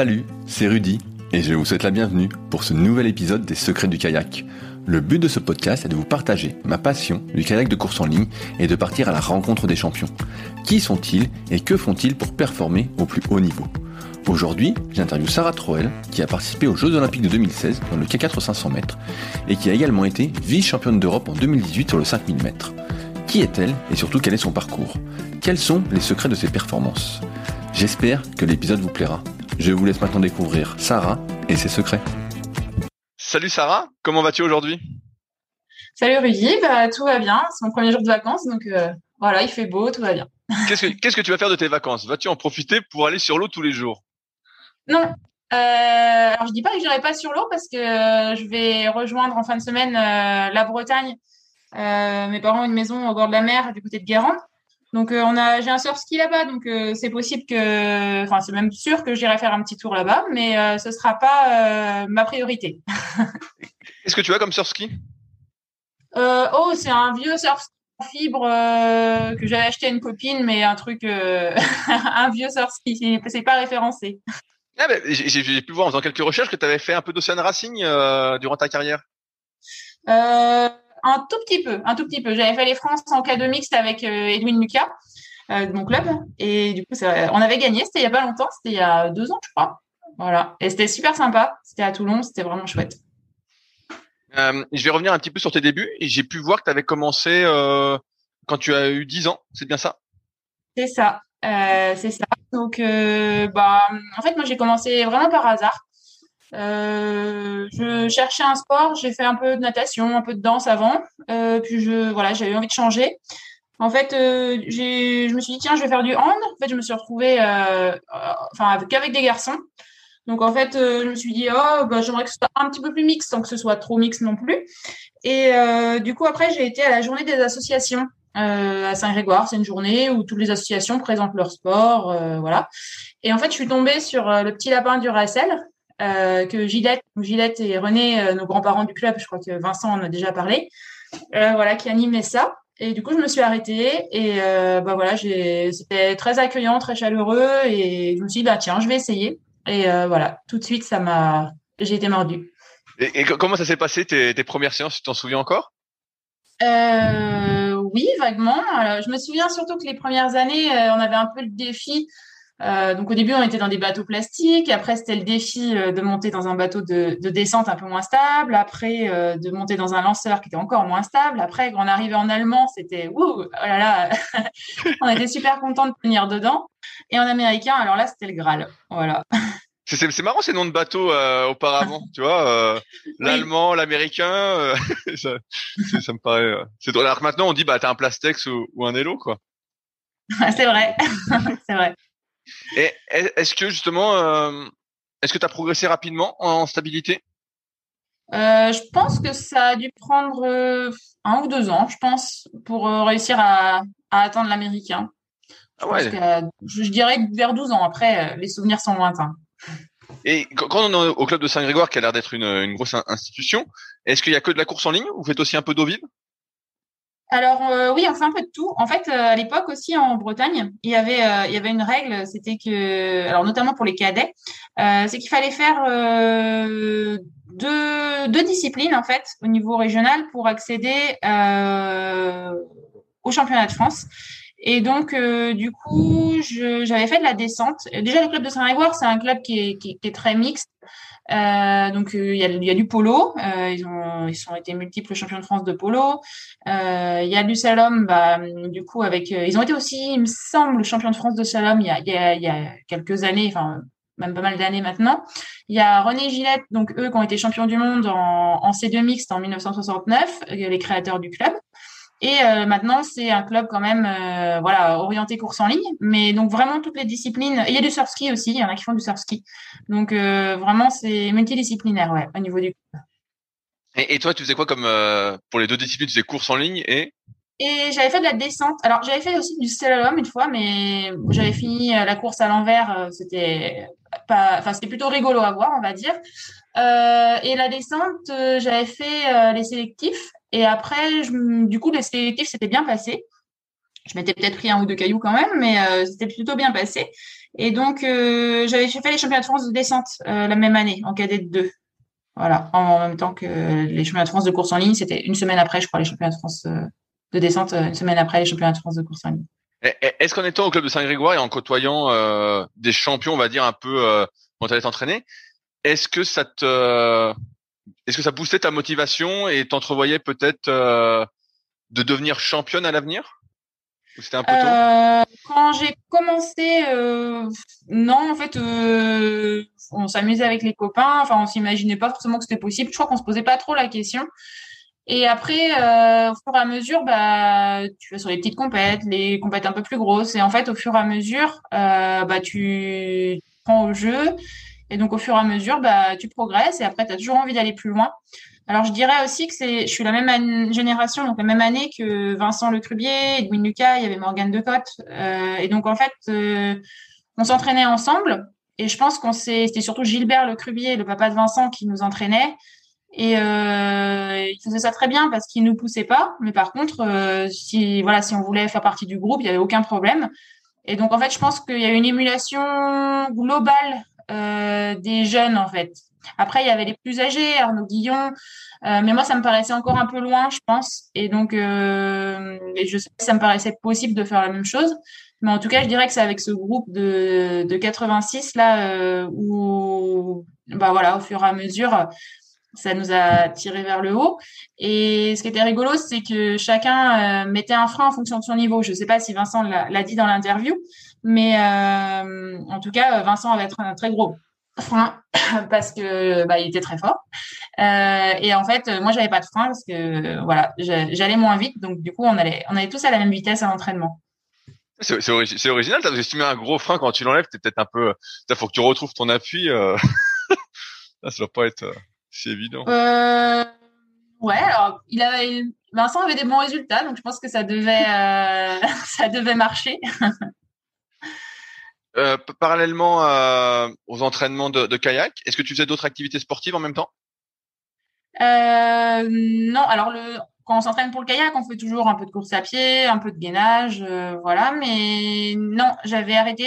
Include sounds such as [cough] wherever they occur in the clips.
Salut, c'est Rudy et je vous souhaite la bienvenue pour ce nouvel épisode des Secrets du kayak. Le but de ce podcast est de vous partager ma passion du kayak de course en ligne et de partir à la rencontre des champions. Qui sont-ils et que font-ils pour performer au plus haut niveau? Aujourd'hui, j'interviewe Sarah Troel qui a participé aux Jeux Olympiques de 2016 dans le K4 500 mètres et qui a également été vice-championne d'Europe en 2018 sur le 5000 mètres. Qui est-elle et surtout quel est son parcours? Quels sont les secrets de ses performances? J'espère que l'épisode vous plaira. Je vous laisse maintenant découvrir Sarah et ses secrets. Salut Sarah, comment vas-tu aujourd'hui? Salut Rudy, bah, tout va bien, c'est mon premier jour de vacances, donc euh, voilà, il fait beau, tout va bien. [laughs] Qu'est-ce que, qu'est-ce que tu vas faire de tes vacances? Vas-tu en profiter pour aller sur l'eau tous les jours? Non, euh, alors je dis pas que j'irai pas sur l'eau parce que euh, je vais rejoindre en fin de semaine euh, la Bretagne. Euh, mes parents ont une maison au bord de la mer du côté de Guérande. Donc euh, on a, j'ai un surf ski là-bas, donc euh, c'est possible que, enfin c'est même sûr que j'irai faire un petit tour là-bas, mais euh, ce sera pas euh, ma priorité. [laughs] Qu'est-ce que tu as comme surf ski Euh, oh, c'est un vieux surf ski en fibre euh, que j'avais acheté à une copine, mais un truc, euh, [laughs] un vieux surf ski, c'est- pas référencé. ah ben, j'ai, pu voir en faisant quelques recherches que tu avais fait un peu d'Ocean Racing euh, durant ta carrière. Euh, un tout petit peu, un tout petit peu. J'avais fait les France en K2 mixte avec euh, Edwin Lucas, euh, de mon club, et du coup, on avait gagné. C'était il y a pas longtemps, c'était il y a deux ans, je crois. Voilà, et c'était super sympa. C'était à Toulon, c'était vraiment chouette. Euh, je vais revenir un petit peu sur tes débuts et j'ai pu voir que tu avais commencé euh, quand tu as eu 10 ans, c'est bien ça? C'est ça, euh, c'est ça. Donc, bah, en fait, moi, j'ai commencé vraiment par hasard. Euh, je cherchais un sport, j'ai fait un peu de natation, un peu de danse avant, euh, puis je, voilà, j'avais envie de changer. En fait, euh, je me suis dit tiens, je vais faire du hand. En fait, je me suis retrouvée, euh, euh, enfin, avec, qu'avec des garçons. Donc, en fait, je me suis dit oh, bah, j'aimerais que ce soit un petit peu plus mixte, sans que ce soit trop mixte non plus. Et du coup, après, j'ai été à la journée des associations euh, à Saint-Grégoire. C'est une journée où toutes les associations présentent leur sport, euh, voilà. Et en fait, je suis tombée sur le petit lapin du Racel, euh, que Gillette, Gillette et René, euh, nos grands-parents du club, je crois que Vincent en a déjà parlé, euh, voilà, qui animait ça. Et du coup, je me suis arrêtée et bah voilà, c'était très accueillant, très chaleureux et je me suis dit bah tiens, je vais essayer. Et voilà, tout de suite, ça m'a, j'ai été mordue. et, et co- comment ça s'est passé tes, tes premières séances? Tu t'en souviens encore? Oui, vaguement. Alors, je me souviens surtout que les premières années, on avait un peu le défi. Euh, donc au début, on était dans des bateaux plastiques. Après, c'était le défi euh, de monter dans un bateau de, de descente un peu moins stable. Après, euh, de monter dans un lanceur qui était encore moins stable. Après, quand on arrivait en allemand, c'était ouh, oh là là, [laughs] on était super content de tenir dedans. Et en américain, alors là, c'était le Graal. Voilà. c'est, marrant ces noms de bateaux euh, auparavant, tu vois, euh, [laughs] l'allemand, l'américain, euh, [laughs] ça, me paraît. c'est drôle. Alors que maintenant on dit bah t'as un Plastex ou, ou un Elo quoi. c'est vrai, c'est vrai. Et est- est-ce que justement, euh, est-ce que tu as progressé rapidement en stabilité? Euh, je pense que ça a dû prendre euh, un ou deux ans, je pense, pour réussir à, à atteindre l'américain. Je, Ah ouais. je, je dirais que vers 12 ans. Après, les souvenirs sont lointains. Et quand on est au club de Saint-Grégoire, qui a l'air d'être une, une grosse in- institution, est-ce qu'il y a que de la course en ligne ou vous faites aussi un peu d'eau vive? Alors euh, oui, on fait un peu de tout. En fait, euh, à l'époque aussi en Bretagne, il y avait euh, il y avait une règle, c'était que alors notamment pour les cadets, c'est qu'il fallait faire deux deux disciplines en fait au niveau régional pour accéder au championnat de France. Et donc euh, du coup, j'avais fait de la descente. Déjà le club de Saint-Grégoire, c'est un club qui est qui, qui est très mixte. Euh, donc euh, il y, a, y a du polo, euh, ils ont ils ont été multiples champions de France de polo. Euh, il y a du slalom, bah, du coup, avec, euh, ils ont été aussi, il me semble, champions de France de slalom il y a, y y a quelques années, enfin, même pas mal d'années maintenant. Il y a René Gillette, donc eux qui ont été champions du monde en, en C2 mixte en 1969, euh, les créateurs du club. Et euh, maintenant, c'est un club quand même, euh, voilà, orienté course en ligne, mais donc vraiment toutes les disciplines. Et il y a du surf ski aussi, il y en a qui font du surf ski. Donc euh, vraiment, c'est multidisciplinaire, ouais, au niveau du et, et toi, tu faisais quoi comme euh, pour les deux disciplines Tu faisais course en ligne et? Et j'avais fait de la descente. Alors, j'avais fait aussi du slalom une fois, mais j'avais fini euh, la course à l'envers. euh, C'était pas, enfin, c'était plutôt rigolo à voir, on va dire. Euh, et la descente, j'avais fait les sélectifs. Et après, du coup, les sélectifs, c'était bien passé. Je m'étais peut-être pris un ou deux cailloux quand même, mais euh, c'était plutôt bien passé. Et donc, euh, j'avais fait les championnats de France de descente euh, la même année, en cadet 2. Voilà, en même temps que les championnats de France de course en ligne. C'était une semaine après, je crois, les championnats de France de descente, une semaine après les championnats de France de course en ligne. Est-ce qu'en étant au club de Saint-Grégoire et en côtoyant des champions, on va dire, un peu quand tu allais t'entraîner, est-ce que ça te... Est-ce que ça boostait ta motivation et t'entrevoyais peut-être de devenir championne à l'avenir? C'était un peu tôt? Euh, Quand j'ai commencé, euh, non, en fait, euh, on s'amusait avec les copains. Enfin, on s'imaginait pas forcément que c'était possible. Je crois qu'on se posait pas trop la question. Et après, au fur et à mesure, bah, tu vas sur les petites compètes, les compètes un peu plus grosses. Et en fait, au fur et à mesure, bah, tu prends au jeu. Et donc, au fur et à mesure, bah, tu progresses. Et après, tu as toujours envie d'aller plus loin. Alors, je dirais aussi que c'est, je suis la même génération, donc la même année que Vincent Lecrubier, Edwin Lucas, il y avait Morgane Decotte. Euh, et donc, en fait, euh, on s'entraînait ensemble. Et je pense qu'on s'est, c'était surtout Gilbert Lecrubier, le papa de Vincent, qui nous entraînait. Et euh, il faisait ça très bien parce qu'il nous poussait pas. Mais par contre, euh, si voilà, si on voulait faire partie du groupe, il y avait aucun problème. Et donc, en fait, je pense qu'il y a une émulation globale euh, des jeunes, en fait. Après, il y avait les plus âgés, Arnaud Guillon, euh, mais moi, ça me paraissait encore un peu loin, je pense. Et donc, euh, je sais que ça me paraissait possible de faire la même chose. Mais en tout cas, je dirais que c'est avec ce groupe de, de 86 là où, bah voilà, au fur et à mesure, ça nous a tiré vers le haut. Et ce qui était rigolo, c'est que chacun mettait un frein en fonction de son niveau. Je ne sais pas si Vincent l'a dit dans l'interview, mais euh, en tout cas, Vincent avait un très gros frein [coughs] parce que bah, il était très fort. Euh, et en fait, moi, j'avais pas de frein parce que voilà, j'allais moins vite. Donc du coup, on allait, on allait tous à la même vitesse à l'entraînement. C'est original. T'as estimé un gros frein quand tu l'enlèves. T'es peut-être un peu. Il faut que tu retrouves ton appui. Euh... [laughs] ça doit pas être euh, si évident. Euh... Ouais. Alors, il avait. Vincent avait des bons résultats, donc je pense que ça devait, euh, [laughs] ça devait marcher. [laughs] Euh, parallèlement aux entraînements de, de kayak, est-ce que tu faisais d'autres activités sportives en même temps? Euh, Non, alors le, quand on s'entraîne pour le kayak, on fait toujours un peu de course à pied, un peu de gainage, euh, voilà. Mais non, j'avais arrêté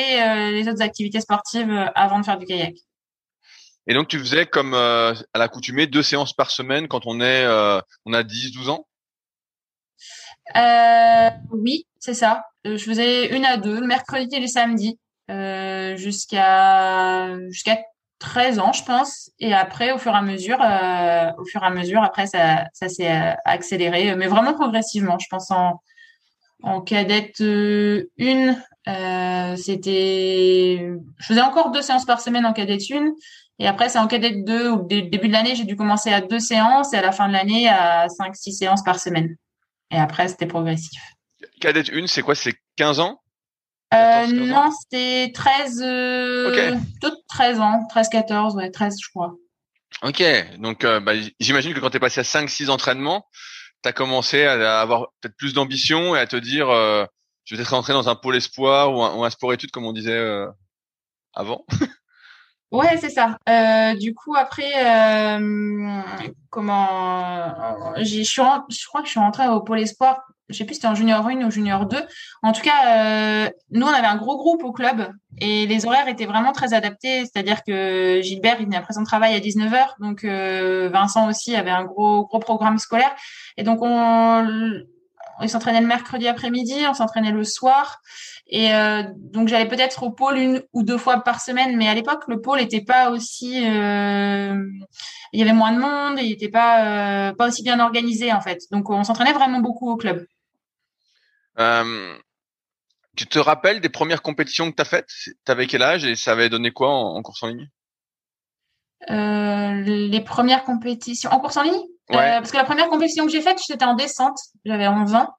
les autres activités sportives avant de faire du kayak. Et donc tu faisais comme à l'accoutumée deux séances par semaine quand on est on a 10 12 ans Oui, c'est ça. Je faisais une à deux, le mercredi et le samedi. Euh, jusqu'à jusqu'à 13 ans, je pense. Et après, au fur et à mesure, euh, au fur et à mesure, après, ça, ça s'est euh, accéléré, mais vraiment progressivement. Je pense en, en cadette 1, euh, c'était, je faisais encore deux séances par semaine en cadette 1. Et après, c'est en cadette 2, au début de l'année, j'ai dû commencer à deux séances et à la fin de l'année à 5, 6 séances par semaine. Et après, c'était progressif. Cadette 1, c'est quoi? C'est 15 ans? Euh, non, c'était 13, euh, 13 ans, 13, 14, ouais, 13, je crois. Ok, donc euh, bah, j'imagine que quand tu es passé à 5-6 entraînements, tu as commencé à avoir peut-être plus d'ambition et à te dire, euh, je vais peut-être rentrer dans un pôle espoir ou un, ou un sport études comme on disait euh, avant. [laughs] ouais, c'est ça. du coup, après, comment, je, je crois que je suis rentrée au pôle espoir je sais plus si c'était en junior 1 ou junior 2. En tout cas, euh, nous, on avait un gros groupe au club et les horaires étaient vraiment très adaptés. C'est-à-dire que Gilbert, il venait après son travail à 19h. Donc, euh, Vincent aussi avait un gros, gros programme scolaire. Et donc, on, on s'entraînait le mercredi après-midi, on s'entraînait le soir. Et euh, donc, j'allais peut-être au pôle une ou deux fois par semaine. Mais à l'époque, le pôle n'était pas aussi... Euh, il y avait moins de monde, il n'était pas, euh, pas aussi bien organisé, en fait. Donc, on s'entraînait vraiment beaucoup au club. Euh, tu te rappelles des premières compétitions que tu as faites T'avais quel âge et ça avait donné quoi en, course en ligne? Euh, Les premières compétitions en course en ligne? Euh, Parce que la première compétition que j'ai faite, c'était en descente. J'avais 11 ans.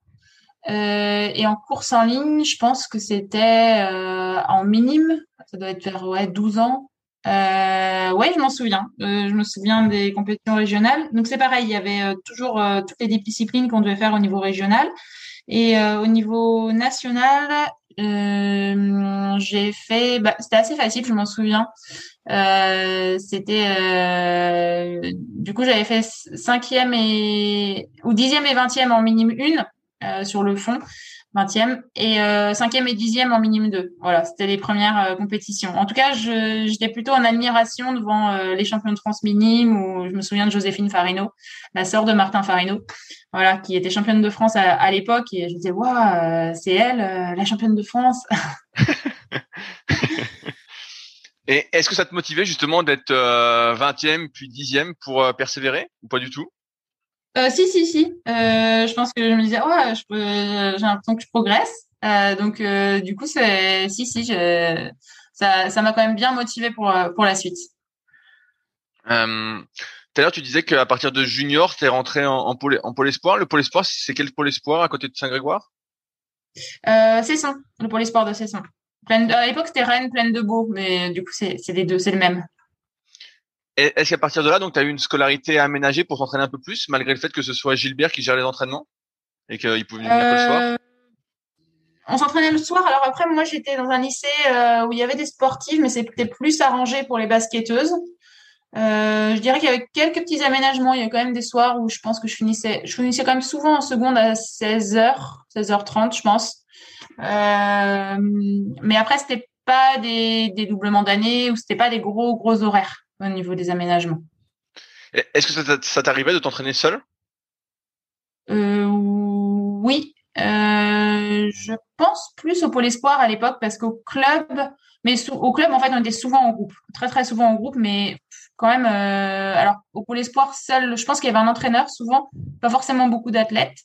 Euh, et en course en ligne, je pense que c'était en minime. Ça doit être vers ouais, 12 ans. Ouais, je m'en souviens. Je me souviens des compétitions régionales. Donc c'est pareil, il y avait toujours toutes les disciplines qu'on devait faire au niveau régional. Et euh, au niveau national, euh, j'ai fait, bah, c'était assez facile, je m'en souviens. Euh, c'était, euh, du coup, j'avais fait cinquième et ou dixième et vingtième en minime une euh, sur le fond. 20e et euh, 5e et 10e en minime 2. Voilà, c'était les premières euh, compétitions. En tout cas, j'étais plutôt en admiration devant euh, les champions de France minime où je me souviens de Joséphine Farino, la sœur de Martin Farino, voilà, qui était championne de France à, l'époque et je disais waouh, c'est elle la championne de France. [laughs] [laughs] et est-ce que ça te motivait justement d'être 20e puis 10e pour persévérer ou pas du tout? Euh, si, si, si. Euh, je pense que je me disais, ouais, j'ai l'impression que je progresse. Euh, donc, euh, du coup, c'est, si, si, je, ça, ça m'a quand même bien motivé pour pour la suite. Euh, tout à l'heure, tu disais qu'à partir de junior, tu es rentré en, en, pôle, en pôle espoir. Le pôle espoir, c'est quel pôle espoir à côté de Saint-Grégoire? Euh, Cesson, le pôle espoir de Cesson. à l'époque, c'était Rennes, pleine de beau, mais du coup, c'est les deux, c'est le même. Est-ce qu'à partir de là, donc, tu as eu une scolarité aménagée pour t'entraîner un peu plus, malgré le fait que ce soit Gilbert qui gère les entraînements et qu'il pouvait venir le soir? Euh, On s'entraînait le soir. Alors après, moi, j'étais dans un lycée euh, où il y avait des sportifs, mais c'était plus arrangé pour les basketteuses. Euh, je dirais qu'il y avait quelques petits aménagements. Il y a quand même des soirs où je pense que je finissais, je finissais quand même souvent en seconde à 16h, 16h30, je pense. mais après, c'était pas des, des doublements d'années ou c'était pas des gros gros horaires au niveau des aménagements. Est-ce que ça t'arrivait de t'entraîner seul? Euh, Oui, euh, je pense plus au pôle espoir à l'époque parce qu'au club, mais au club en fait on était souvent en groupe, très très souvent en groupe, mais quand même, euh, alors au pôle espoir seul, je pense qu'il y avait un entraîneur souvent, pas forcément beaucoup d'athlètes,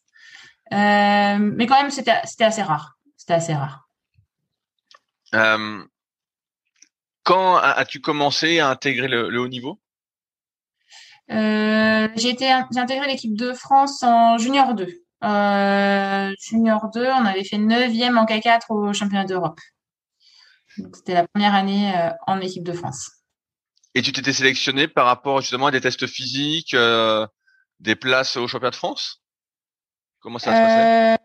mais quand même c'était c'était assez rare, c'était assez rare. Quand as-tu commencé à intégrer le, haut niveau? Euh, J'ai intégré l'équipe de France en junior 2. Euh, junior 2, on avait fait 9e en K4 au championnat d'Europe. C'était la première année euh, en équipe de France. Et tu t'étais sélectionné par rapport justement à des tests physiques, des places au championnat de France? Comment ça se passait?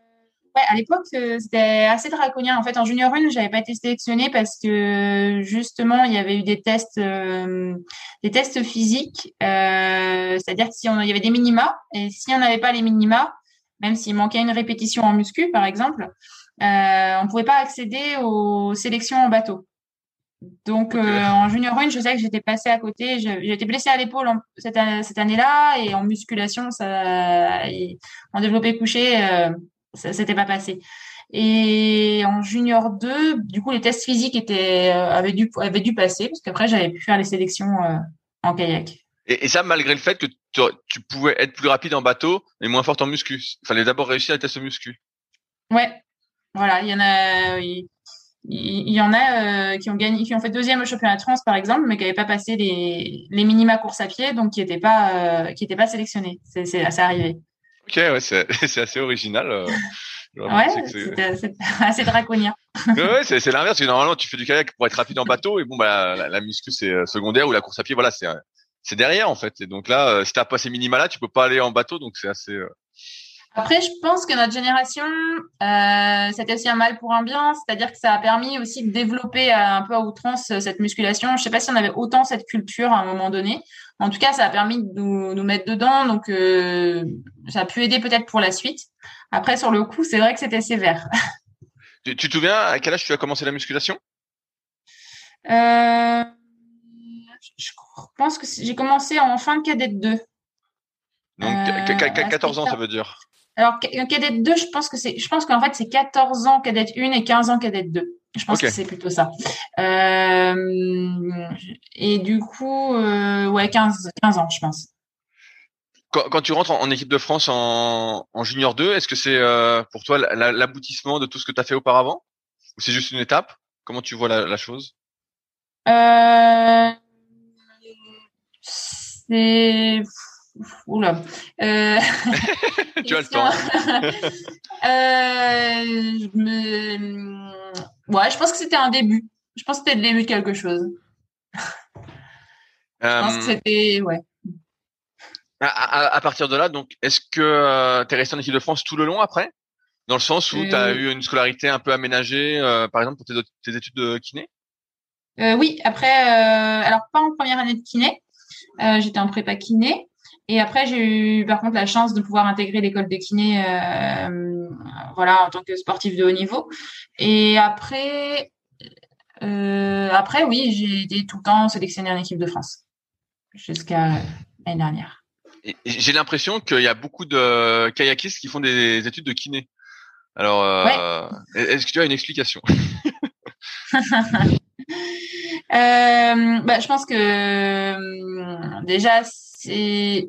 Ouais, à l'époque, euh, c'était assez draconien. En fait, en junior 1, j'avais pas été sélectionnée parce que justement, il y avait eu des tests, euh, des tests physiques. Euh, C'est-à-dire qu'il y avait des minima et si on n'avait pas les minima, même s'il manquait une répétition en muscu, par exemple, euh, on pouvait pas accéder aux sélections en bateau. Donc en junior 1, je sais que j'étais passée à côté. J'étais blessée à l'épaule cette, cette année-là et en musculation, ça, en développé couché ça s'était pas passé. Et en junior 2, du coup, les tests physiques étaient euh, avaient dû avaient dû passer parce qu'après j'avais pu faire les sélections euh, en kayak. Et, ça malgré le fait que tu, pouvais être plus rapide en bateau mais moins forte en muscu. Il fallait d'abord réussir les tests muscu. Ouais, voilà, il y en a. Il, y en a euh, qui ont gagné, qui ont fait deuxième au championnat de France par exemple, mais qui n'avaient pas passé les, les minima course à pied, donc qui n'étaient pas qui étaient pas sélectionnés. C'est c'est arrivé. Ok, ouais, [laughs] c'est assez original. Euh, ouais, c'est assez draconien. ouais, c'est l'inverse. Normalement, tu fais du kayak pour être rapide en bateau, et bon, bah, la, la muscu c'est euh, secondaire ou la course à pied, voilà, c'est c'est derrière en fait. Et donc là, euh, si t'as pas ces minima là, tu peux pas aller en bateau, donc c'est assez. Après, je pense que notre génération, euh, c'était aussi un mal pour un bien, c'est-à-dire que ça a permis aussi de développer un peu à outrance cette musculation. Je sais pas si on avait autant cette culture à un moment donné. En tout cas, ça a permis de nous, nous mettre dedans, donc euh, ça a pu aider peut-être pour la suite. Après, sur le coup, c'est vrai que c'était sévère. [laughs] Tu, te souviens à quel âge tu as commencé la musculation? Euh, Je pense que j'ai commencé en fin de cadette 2. Donc 14 ans, ça veut dire alors, cadette 2, je pense que c'est, je pense qu'en fait, c'est 14 ans cadette 1 et 15 ans cadette 2. Je pense que c'est plutôt ça. Euh, et du coup, euh, ouais, 15, 15 ans, je pense. Quand, quand tu rentres en, équipe de France en, en junior 2, est-ce que c'est euh, pour toi l'aboutissement de tout ce que tu as fait auparavant? Ou c'est juste une étape? Comment tu vois la, la chose? Euh, C'est Oula. Euh... [laughs] tu as le temps. [laughs] euh, je me... Ouais, je pense que c'était un début. Je pense que c'était le début de quelque chose. je pense que euh, c'était... Ouais. À, à, partir de là, donc, est-ce que tu es resté en équipe de France tout le long après? Dans le sens où tu as eu une scolarité un peu aménagée, par exemple, pour tes, tes études de kiné? Oui, après, alors pas en première année de kiné. J'étais en prépa kiné. Et après, j'ai eu par contre la chance de pouvoir intégrer l'école de kiné, voilà, en tant que sportif de haut niveau. Et après, après, oui, j'ai été tout le temps sélectionnée en équipe de France jusqu'à l'année dernière. J'ai l'impression qu'il y a beaucoup de kayakistes qui font des études de kiné. Alors, euh, est-ce que tu as une explication? [laughs] [laughs] Euh, bah, Je pense que euh, déjà, c'est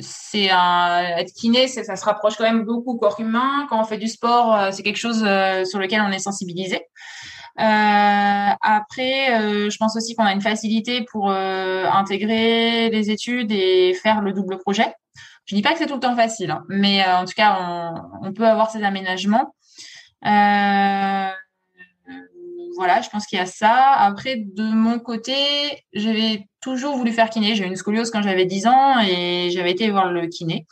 c'est un être kiné, ça se rapproche quand même beaucoup au corps humain. Quand on fait du sport, euh, c'est quelque chose sur lequel on est sensibilisé. Euh, après, euh, je pense aussi qu'on a une facilité pour euh, intégrer les études et faire le double projet. Je dis pas que c'est tout le temps facile, hein, mais en tout cas, on, on, peut avoir ces aménagements. voilà, je pense qu'il y a ça. Après, de mon côté, j'avais toujours voulu faire kiné. J'ai eu une scoliose quand j'avais 10 ans et j'avais été voir le kiné.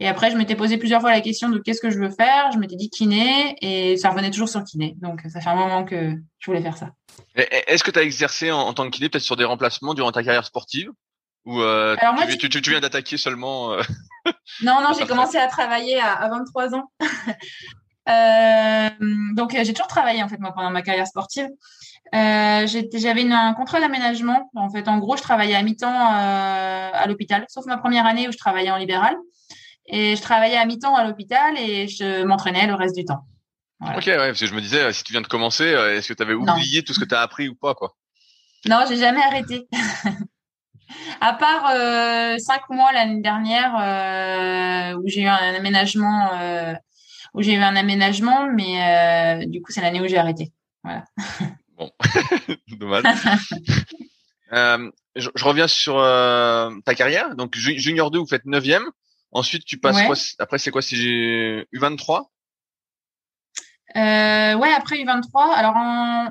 Et après, je m'étais posé plusieurs fois la question de qu'est-ce que je veux faire. Je m'étais dit kiné et ça revenait toujours sur kiné. Donc, ça fait un moment que je voulais faire ça. Est-ce que tu as exercé en, tant que kiné peut-être sur des remplacements durant ta carrière sportive? Ou euh, tu, tu, viens d'attaquer seulement euh, [laughs] Non, non, [laughs] j'ai commencé à travailler à, à 23 ans. [laughs] euh, donc, j'ai toujours travaillé en fait moi pendant ma carrière sportive. Euh, j'avais un contrat d'aménagement. En fait, en gros, je travaillais à mi-temps euh, à l'hôpital, sauf ma première année où je travaillais en libéral. Et je travaillais à mi-temps à l'hôpital et je m'entraînais le reste du temps. Ok, ouais, parce que je me disais, si tu viens de commencer, euh, est-ce que tu avais oublié tout ce que tu as appris ou pas, quoi? Non, j'ai jamais arrêté. [laughs] à part euh, cinq mois l'année dernière euh, où j'ai eu un aménagement, euh, où j'ai eu un aménagement, mais euh, du coup c'est l'année où j'ai arrêté. Voilà. [laughs] Bon, [laughs] dommage. Euh, je, je, reviens sur ta carrière. Donc junior 2, vous faites 9e. Ensuite, tu passes quoi Après, c'est quoi? Si j'ai U23 euh, Ouais, après U23. Alors en,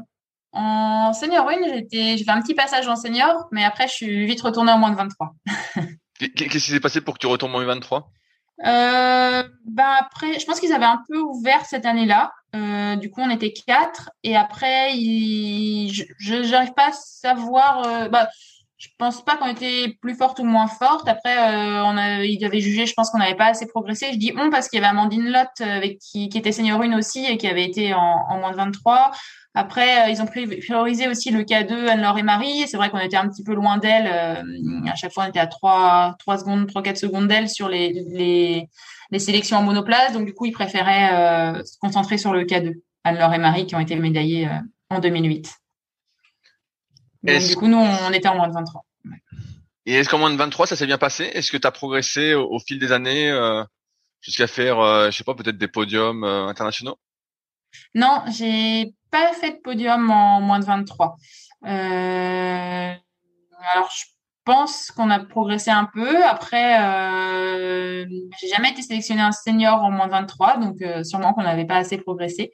en senior 1, j'étais, j'ai fait un petit passage en senior, mais après, je suis vite retournée en moins de 23. [laughs] Qu'est-ce qui s'est passé pour que tu retournes en U23 euh, ben après, je pense qu'ils avaient un peu ouvert cette année-là. Euh, du coup, on était quatre. Et après, ils, je n'arrive pas à savoir. Euh, bah, je pense pas qu'on était plus forte ou moins forte. Après, euh, on a, il avait jugé, je pense qu'on n'avait pas assez progressé. Je dis on parce qu'il y avait Amandine Lotte euh, avec qui, qui était senior 1 aussi et qui avait été en, en moins de 23. Après, euh, ils ont priorisé aussi le K2 Anne-Laure et Marie. C'est vrai qu'on était un petit peu loin d'elle. à chaque fois, on était à 3, 3 secondes, 3, 4 secondes d'elle sur les, les, les, sélections en monoplace. Donc, du coup, ils préféraient se concentrer sur le K2 Anne-Laure et Marie qui ont été médaillées en 2008 du coup, nous, on était en moins de 23. Et est-ce qu'en moins de 23, ça s'est bien passé? Est-ce que tu as progressé au, fil des années euh, jusqu'à faire, euh, je sais pas, peut-être des podiums euh, internationaux? Non, j'ai pas fait de podium en moins de 23. alors, je pense qu'on a progressé un peu. Après, euh, j'ai jamais été sélectionné un senior en moins de 23, donc sûrement qu'on n'avait pas assez progressé.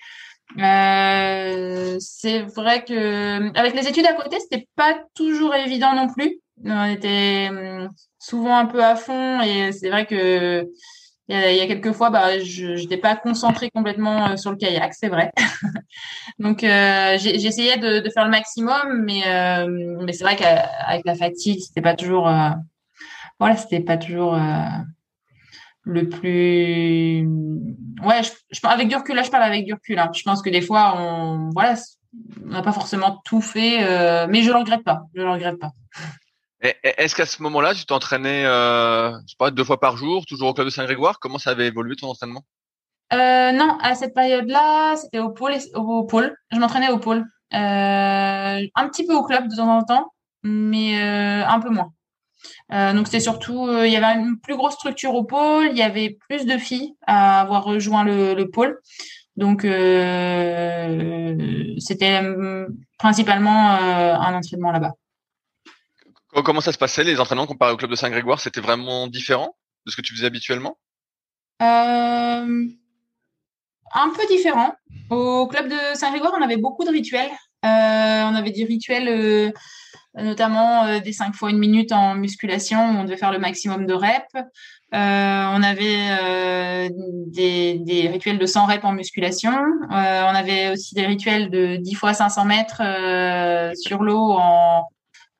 Euh, c'est vrai que avec les études à côté, c'était pas toujours évident non plus. On était hum, souvent un peu à fond et c'est vrai que il y, a, quelques fois, bah, je n'étais pas concentrée complètement euh, sur le kayak, c'est vrai. [laughs] Donc, euh, j'essayais de, faire le maximum, mais, euh, mais c'est vrai qu'avec la fatigue, c'était pas toujours, voilà, pas toujours le plus ouais avec du recul là je parle avec du recul hein. je pense que des fois on voilà on n'a pas forcément tout fait mais je le regrette pas je le regrette pas est-ce qu'à ce moment-là tu t'entraînais euh, je sais pas deux fois par jour toujours au club de Saint-Grégoire? Comment ça avait évolué ton entraînement? Euh, non à cette période-là c'était au pôle au pôle. Je m'entraînais au pôle. Euh, un petit peu au club de temps en temps mais euh, un peu moins. Donc c'était surtout, il y avait une plus grosse structure au pôle, il y avait plus de filles à avoir rejoint le, pôle. Donc c'était principalement un entraînement là-bas. Comment ça se passait les entraînements comparés au club de Saint-Grégoire C'était vraiment différent de ce que tu faisais habituellement? Un peu différent. Au club de Saint-Grégoire, on avait beaucoup de rituels. on avait des rituels notamment euh, des 5 fois une minute en musculation où on devait faire le maximum de reps. Euh, on avait euh, des, des, rituels de 100 reps en musculation. on avait aussi des rituels de 10 fois 500 mètres sur l'eau en,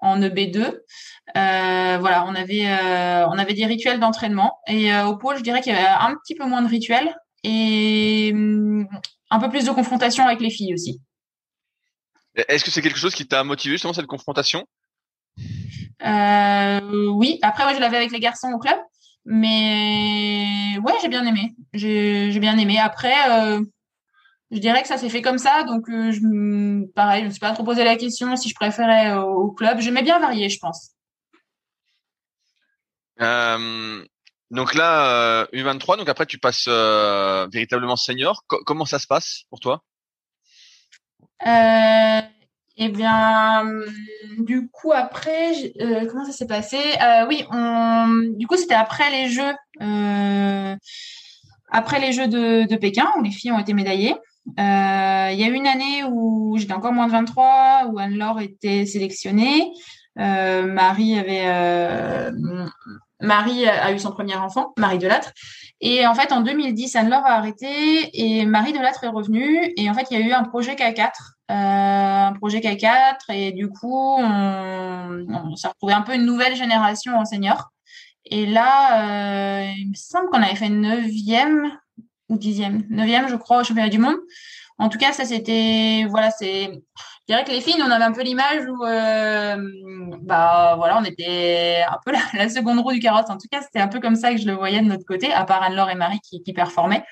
en EB2. voilà, on avait, on avait des rituels d'entraînement. Et au pôle, je dirais qu'il y avait un petit peu moins de rituels et hum, un peu plus de confrontation avec les filles aussi. Est-ce que c'est quelque chose qui t'a motivé justement cette confrontation? Oui. Après, moi, je l'avais avec les garçons au club. Mais ouais, j'ai bien aimé. J'ai bien aimé. Après, euh, je dirais que ça s'est fait comme ça. Donc, euh, je, pareil, je me suis pas trop posé la question si je préférais au, club. J'aimais bien varier, je pense. Euh, donc là, U23, donc après tu passes véritablement senior. comment ça se passe pour toi? Eh bien, du coup, après, euh, comment ça s'est passé? Euh, Oui, on, du coup, c'était après les Jeux, euh, après les Jeux de, Pékin, où les filles ont été médaillées. Il y a une année où j'étais encore moins de 23, où Anne-Laure était sélectionnée. Marie avait Marie a eu son premier enfant, Marie Delattre. Et en fait, en 2010, Anne-Laure a arrêté et Marie Delattre est revenue. Et en fait, il y a eu un projet K4 euh, un projet K4 et du coup on, on s'est retrouvé un peu une nouvelle génération en senior. Et là, euh, il me semble qu'on avait fait neuvième ou dixième, neuvième je crois au championnat du monde. En tout cas, ça c'était voilà, c'est je dirais que les filles, on avait un peu l'image où, euh, bah voilà, on était un peu [laughs] la, seconde roue du carrosse. En tout cas, c'était un peu comme ça que je le voyais de notre côté, à part Anne-Laure et Marie qui, qui performaient.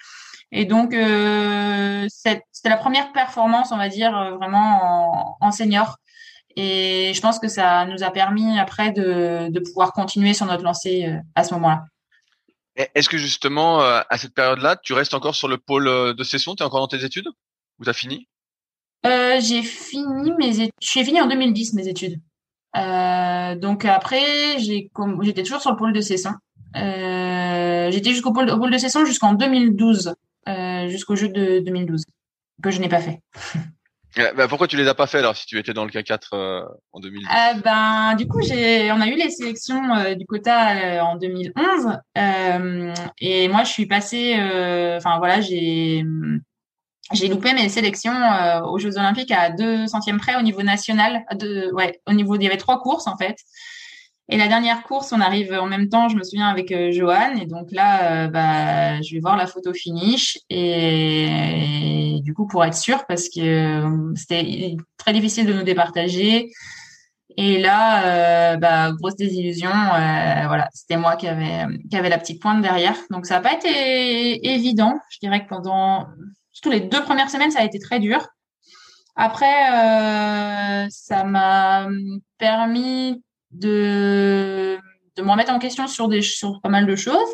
Et donc, euh, c'était la première performance, on va dire, euh, vraiment en, senior. Et je pense que ça nous a permis après de, de pouvoir continuer sur notre lancée euh, à ce moment-là. Est-ce que justement, euh, à cette période-là, tu restes encore sur le pôle de session? Tu es encore dans tes études? Ou tu as fini? Euh, J'ai fini mes études. J'ai fini en 2010 mes études. Euh, donc après, j'étais toujours sur le pôle de. Euh, j'étais jusqu'au pôle, pôle de Cesson jusqu'en 2012. Euh, jusqu'au jeu de 2012, que je n'ai pas fait. [laughs] bah pourquoi tu les as pas fait alors si tu étais dans le K4 euh, en 2012 euh, Ben du coup j'ai, on a eu les sélections euh, du quota en 2011 et moi je suis passée, enfin voilà j'ai j'ai loupé mes sélections aux Jeux Olympiques à deux centièmes près au niveau national. De, ouais, au niveau il y avait trois courses en fait. Et la dernière course, on arrive en même temps, je me souviens, avec euh, Johan. Et donc là, euh, bah, je vais voir la photo finish. Et, du coup, pour être sûr, parce que euh, c'était très difficile de nous départager. Et là, bah, grosse désillusion. voilà, c'était moi qui avait, qui avait la petite pointe derrière. Donc ça n'a pas été évident. Je dirais que pendant surtout les deux premières semaines, ça a été très dur. Après, ça m'a permis de, de me remettre en question sur, des, sur pas mal de choses.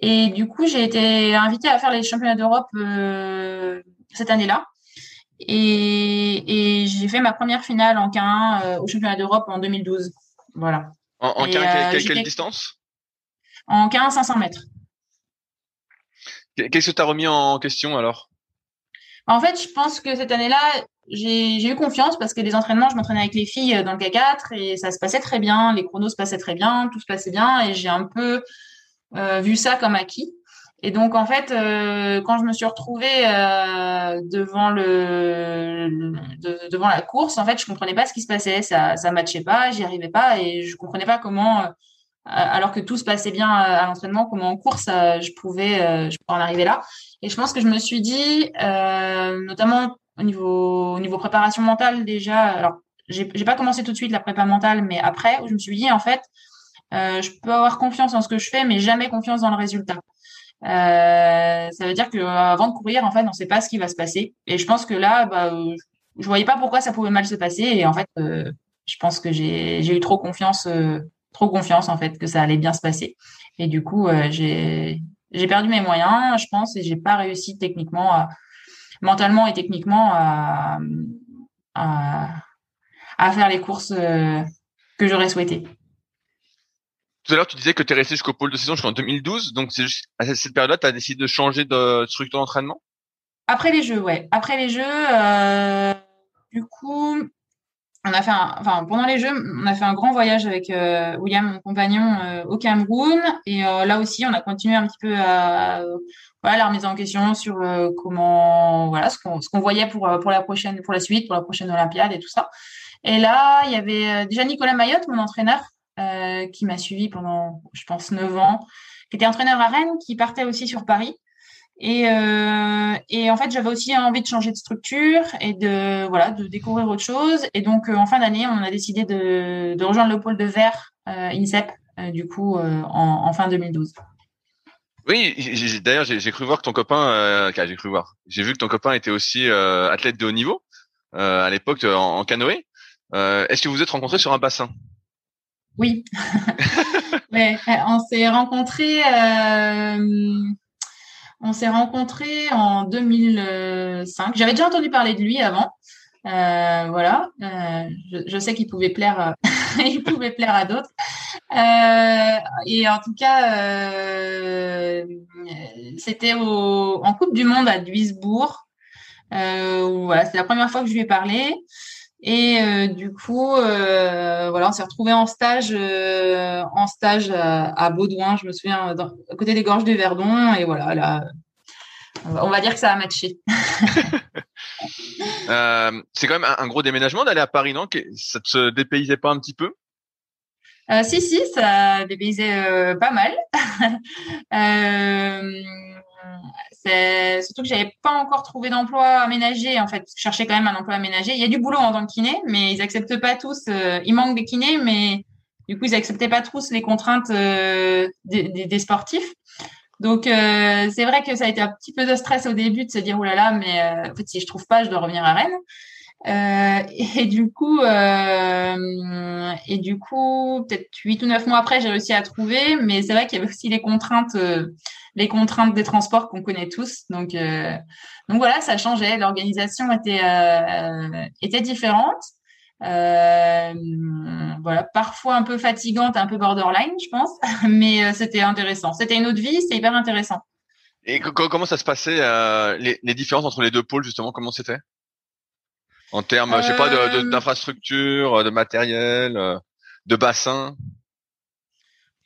Et du coup, j'ai été invitée à faire les championnats d'Europe euh, cette année-là. Et, et j'ai fait ma première finale en K1 euh, au championnat d'Europe en 2012. Voilà. En, en K1, quelle, quelle, distance? En K1, 500 mètres. Qu'est-ce que tu as remis en question alors? En fait, je pense que cette année-là, j'ai eu confiance parce que les entraînements, je m'entraînais avec les filles euh, dans le K4 et ça se passait très bien, les chronos se passaient très bien, tout se passait bien et j'ai un peu euh, vu ça comme acquis. Et donc en fait, euh, quand je me suis retrouvée devant le, de, devant la course, en fait, je comprenais pas ce qui se passait, ça ça matchait pas, j'y arrivais pas et je comprenais pas comment, alors que tout se passait bien à l'entraînement, comment en course je pouvais je pouvais en arriver là. Et je pense que je me suis dit, notamment au niveau, au niveau préparation mentale déjà. Alors, j'ai pas commencé tout de suite la prépa mentale, mais après, où je me suis dit, en fait, euh, je peux avoir confiance en ce que je fais, mais jamais confiance dans le résultat. Euh, ça veut dire que avant de courir, en fait, on sait pas ce qui va se passer. Et je pense que là, bah, je voyais pas pourquoi ça pouvait mal se passer. Et en fait, euh, je pense que j'ai eu trop confiance, euh, trop confiance en fait que ça allait bien se passer. Et du coup, euh, j'ai perdu mes moyens, je pense, et j'ai pas réussi techniquement à, mentalement et techniquement à, à, faire les courses euh, que j'aurais souhaité. Tout à l'heure, tu disais que tu es resté jusqu'au pôle de saison jusqu'en 2012. Donc, c'est à cette période-là, tu as décidé de changer de structure d'entraînement? Après les Jeux, ouais. Après les Jeux, euh, du coup, on a fait un, enfin, pendant les Jeux, on a fait un grand voyage avec euh, William, mon compagnon, au Cameroun. Et là aussi, on a continué un petit peu à la remise en question sur euh, comment, voilà, ce qu'on, voyait pour, euh, pour la prochaine, pour la suite, pour la prochaine Olympiade et tout ça. Et là, il y avait euh, déjà Nicolas Mayotte, mon entraîneur, qui m'a suivi pendant, je pense, 9 ans, qui était entraîneur à Rennes, qui partait aussi sur Paris. Et, et en fait, j'avais aussi envie de changer de structure et de voilà de découvrir autre chose. Et donc, en fin d'année, on a décidé de, rejoindre le pôle de verre INSEP, du coup, en, en, fin 2012. Oui, d'ailleurs, j'ai cru voir que ton copain, j'ai cru voir, j'ai vu que ton copain était aussi athlète de haut niveau à l'époque en, canoë. Est-ce que vous êtes rencontrés sur un bassin? Oui. [laughs] on s'est rencontrés. On s'est rencontrés en 2005. J'avais déjà entendu parler de lui avant. Euh, voilà, euh, je, sais qu'il pouvait plaire, [laughs] il pouvait plaire à d'autres. Euh, et en tout cas, c'était en Coupe du Monde à Duisbourg. voilà, c'est la première fois que je lui ai parlé. Et euh, du coup, euh, voilà, on s'est retrouvé en stage, euh, en stage à, Baudouin, je me souviens, à côté des gorges du Verdon. Et voilà, là, on va dire que ça a matché. [laughs] c'est quand même un, gros déménagement d'aller à Paris, non? Ça te se dépaysait pas un petit peu? Si, si, ça dépaysait pas mal. [laughs] C'est surtout que j'avais pas encore trouvé d'emploi aménagé en fait. Je cherchais quand même un emploi aménagé. Il y a du boulot en tant que kiné, mais ils acceptent pas tous. Euh, il manque des kinés, mais du coup ils acceptaient pas tous les contraintes euh, des, sportifs. Donc euh, c'est vrai que ça a été un petit peu de stress au début de se dire oh là là, mais fait si je trouve pas, je dois revenir à Rennes. [laughs] et du coup, et du coup, peut-être huit ou neuf mois après, j'ai réussi à trouver, mais c'est vrai qu'il y avait aussi les contraintes les contraintes des transports qu'on connaît tous. Donc, euh, donc voilà, ça changeait. L'organisation était euh, était différente. Euh, voilà, parfois un peu fatigante, un peu borderline, je pense, [laughs] mais c'était intéressant. C'était une autre vie, c'était hyper intéressant. Et comment ça se passait les, les, différences entre les deux pôles justement Comment c'était? En termes, je sais pas, d'infrastructure, de, de, matériel, de bassin?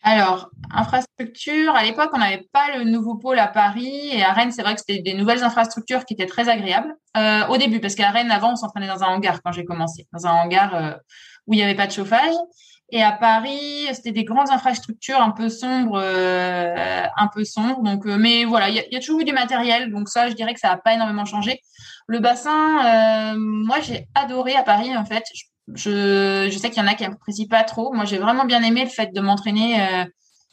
Alors, infrastructure, à l'époque, on n'avait pas le nouveau pôle à Paris et à Rennes, c'est vrai que c'était des nouvelles infrastructures qui étaient très agréables euh, au début, parce qu'à Rennes, avant, on s'entraînait dans un hangar quand j'ai commencé, dans un hangar euh, où il n'y avait pas de chauffage. Et à Paris, c'était des grandes infrastructures un peu sombres, euh, un peu sombres. Donc, mais voilà, il y, a toujours eu du matériel, donc ça, je dirais que ça n'a pas énormément changé. Le bassin, moi, j'ai adoré à Paris, en fait. Je sais qu'il y en a qui n'apprécient pas trop. Moi, j'ai vraiment bien aimé le fait de m'entraîner euh,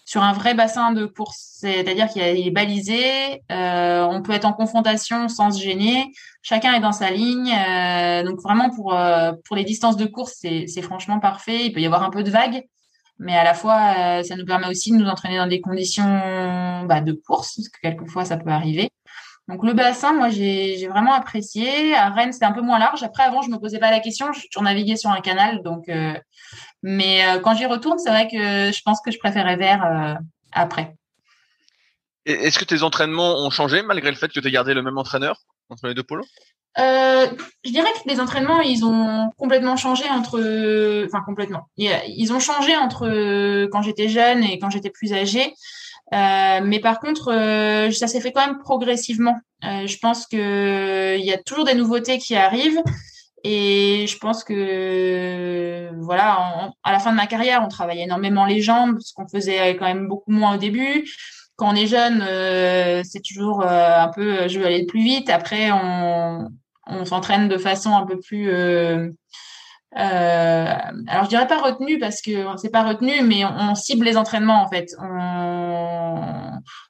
sur un vrai bassin de course, c'est-à-dire qu'il est balisé, euh, on peut être en confrontation sans se gêner, chacun est dans sa ligne. Euh, donc vraiment pour euh, pour les distances de course, c'est franchement parfait. Il peut y avoir un peu de vagues, mais à la fois, ça nous permet aussi de nous entraîner dans des conditions bah, de course, parce que quelquefois ça peut arriver. Donc le bassin, moi j'ai vraiment apprécié. À Rennes, c'était un peu moins large. Après, avant, je me posais pas la question. Je navigué sur un canal, donc. Euh, mais euh, quand j'y retourne, c'est vrai que je pense que je préférais vers euh, après. Est-ce que tes entraînements ont changé malgré le fait que tu aies gardé le même entraîneur entre les deux polos je dirais que les entraînements, ils ont complètement changé entre, enfin complètement. Ils ont changé entre quand j'étais jeune et quand j'étais plus âgée. Euh, mais par contre, euh, ça s'est fait quand même progressivement. Euh, je pense que il y a toujours des nouveautés qui arrivent. Et je pense que voilà, à la fin de ma carrière, on travaillait énormément les jambes, ce qu'on faisait quand même beaucoup moins au début. Quand on est jeune, c'est toujours un peu je veux aller plus vite. Après, on, on s'entraîne de façon un peu plus euh, alors je dirais pas retenu parce que c'est pas retenu, mais on, cible les entraînements en fait.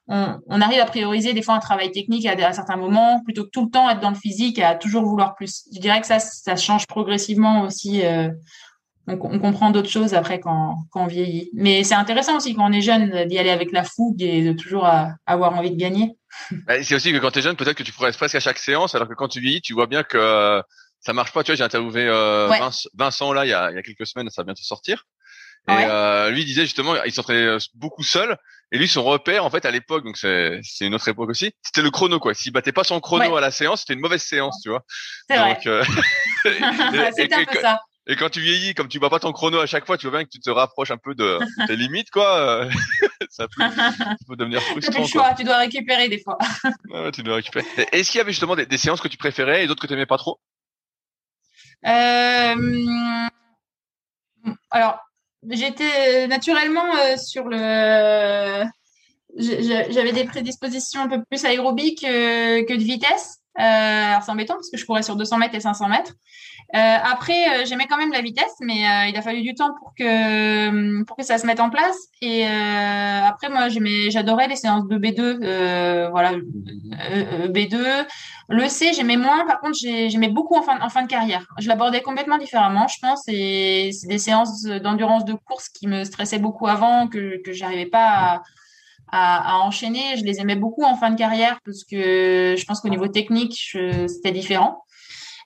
On, arrive à prioriser des fois un travail technique à, à, certains moments plutôt que tout le temps être dans le physique et à toujours vouloir plus. Je dirais que ça, ça change progressivement aussi. Euh, on, comprend d'autres choses après quand, on vieillit. Mais c'est intéressant aussi quand on est jeune d'y aller avec la fougue et de toujours avoir envie de gagner. [laughs] C'est aussi que quand tu es jeune, peut-être que tu progresses presque à chaque séance, alors que quand tu vieillis, tu vois bien que ça marche pas. Tu vois, j'ai interviewé euh, Vincent là il y, a, il y a quelques semaines, ça va bientôt sortir. Et euh, lui disait justement, il s'entraînait euh, beaucoup seul. Et lui, son repère, en fait, à l'époque, donc c'est une autre époque aussi, c'était le chrono quoi. S'il battait pas son chrono à la séance, c'était une mauvaise séance, tu vois. C'est vrai. Euh, [laughs] [laughs] c'était un peu ça. Et quand tu vieillis, comme tu bats pas ton chrono à chaque fois, tu vois bien que tu te rapproches un peu de tes [laughs] limites, quoi. ça, peut, ça peut devenir frustrant. Tu choix, tu dois récupérer des fois. ouais, tu dois récupérer. Est-ce qu'il y avait justement des, des séances que tu préférais et d'autres que tu aimais pas trop? euh, alors, j'étais naturellement sur le. J'avais des prédispositions un peu plus aérobiques que de vitesse. Euh, alors c'est embêtant parce que je courais sur 200 mètres et 500 mètres. Euh, après, euh, j'aimais quand même la vitesse, mais il a fallu du temps pour que pour que ça se mette en place. Et après, moi, j'aimais, j'adorais les séances de B2, voilà, B2. Le C, j'aimais moins. Par contre, j'aimais beaucoup en fin, en fin de carrière. Je l'abordais complètement différemment, je pense. Et c'est des séances d'endurance de course qui me stressaient beaucoup avant, que que j'arrivais pas à à, enchaîner. Je les aimais beaucoup en fin de carrière parce que je pense qu'au niveau technique, c'était différent.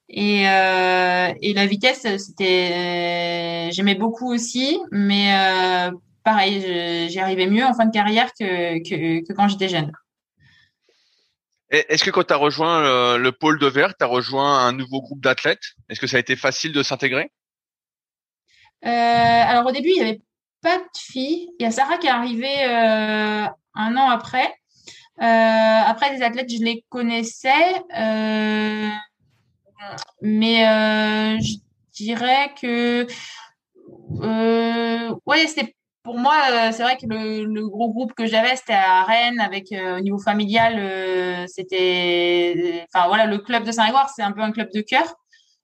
Et, euh, et la vitesse, c'était, j'aimais beaucoup aussi, mais euh, pareil, j'y arrivais mieux en fin de carrière que, que, que quand j'étais jeune. Est-ce que quand tu as rejoint le, pôle de Vert, tu as rejoint un nouveau groupe d'athlètes? Est-ce que ça a été facile de s'intégrer? Euh, Alors au début, il y avait pas de filles. Il y a Sarah qui est arrivée euh, un an après. Euh, après, les athlètes, je les connaissais. Euh, mais je dirais que ouais, c'était pour moi, c'est vrai que le, gros groupe que j'avais, c'était à Rennes, avec au niveau familial, c'était, enfin voilà, le club de Saint-Grégoire, c'est un peu un club de cœur.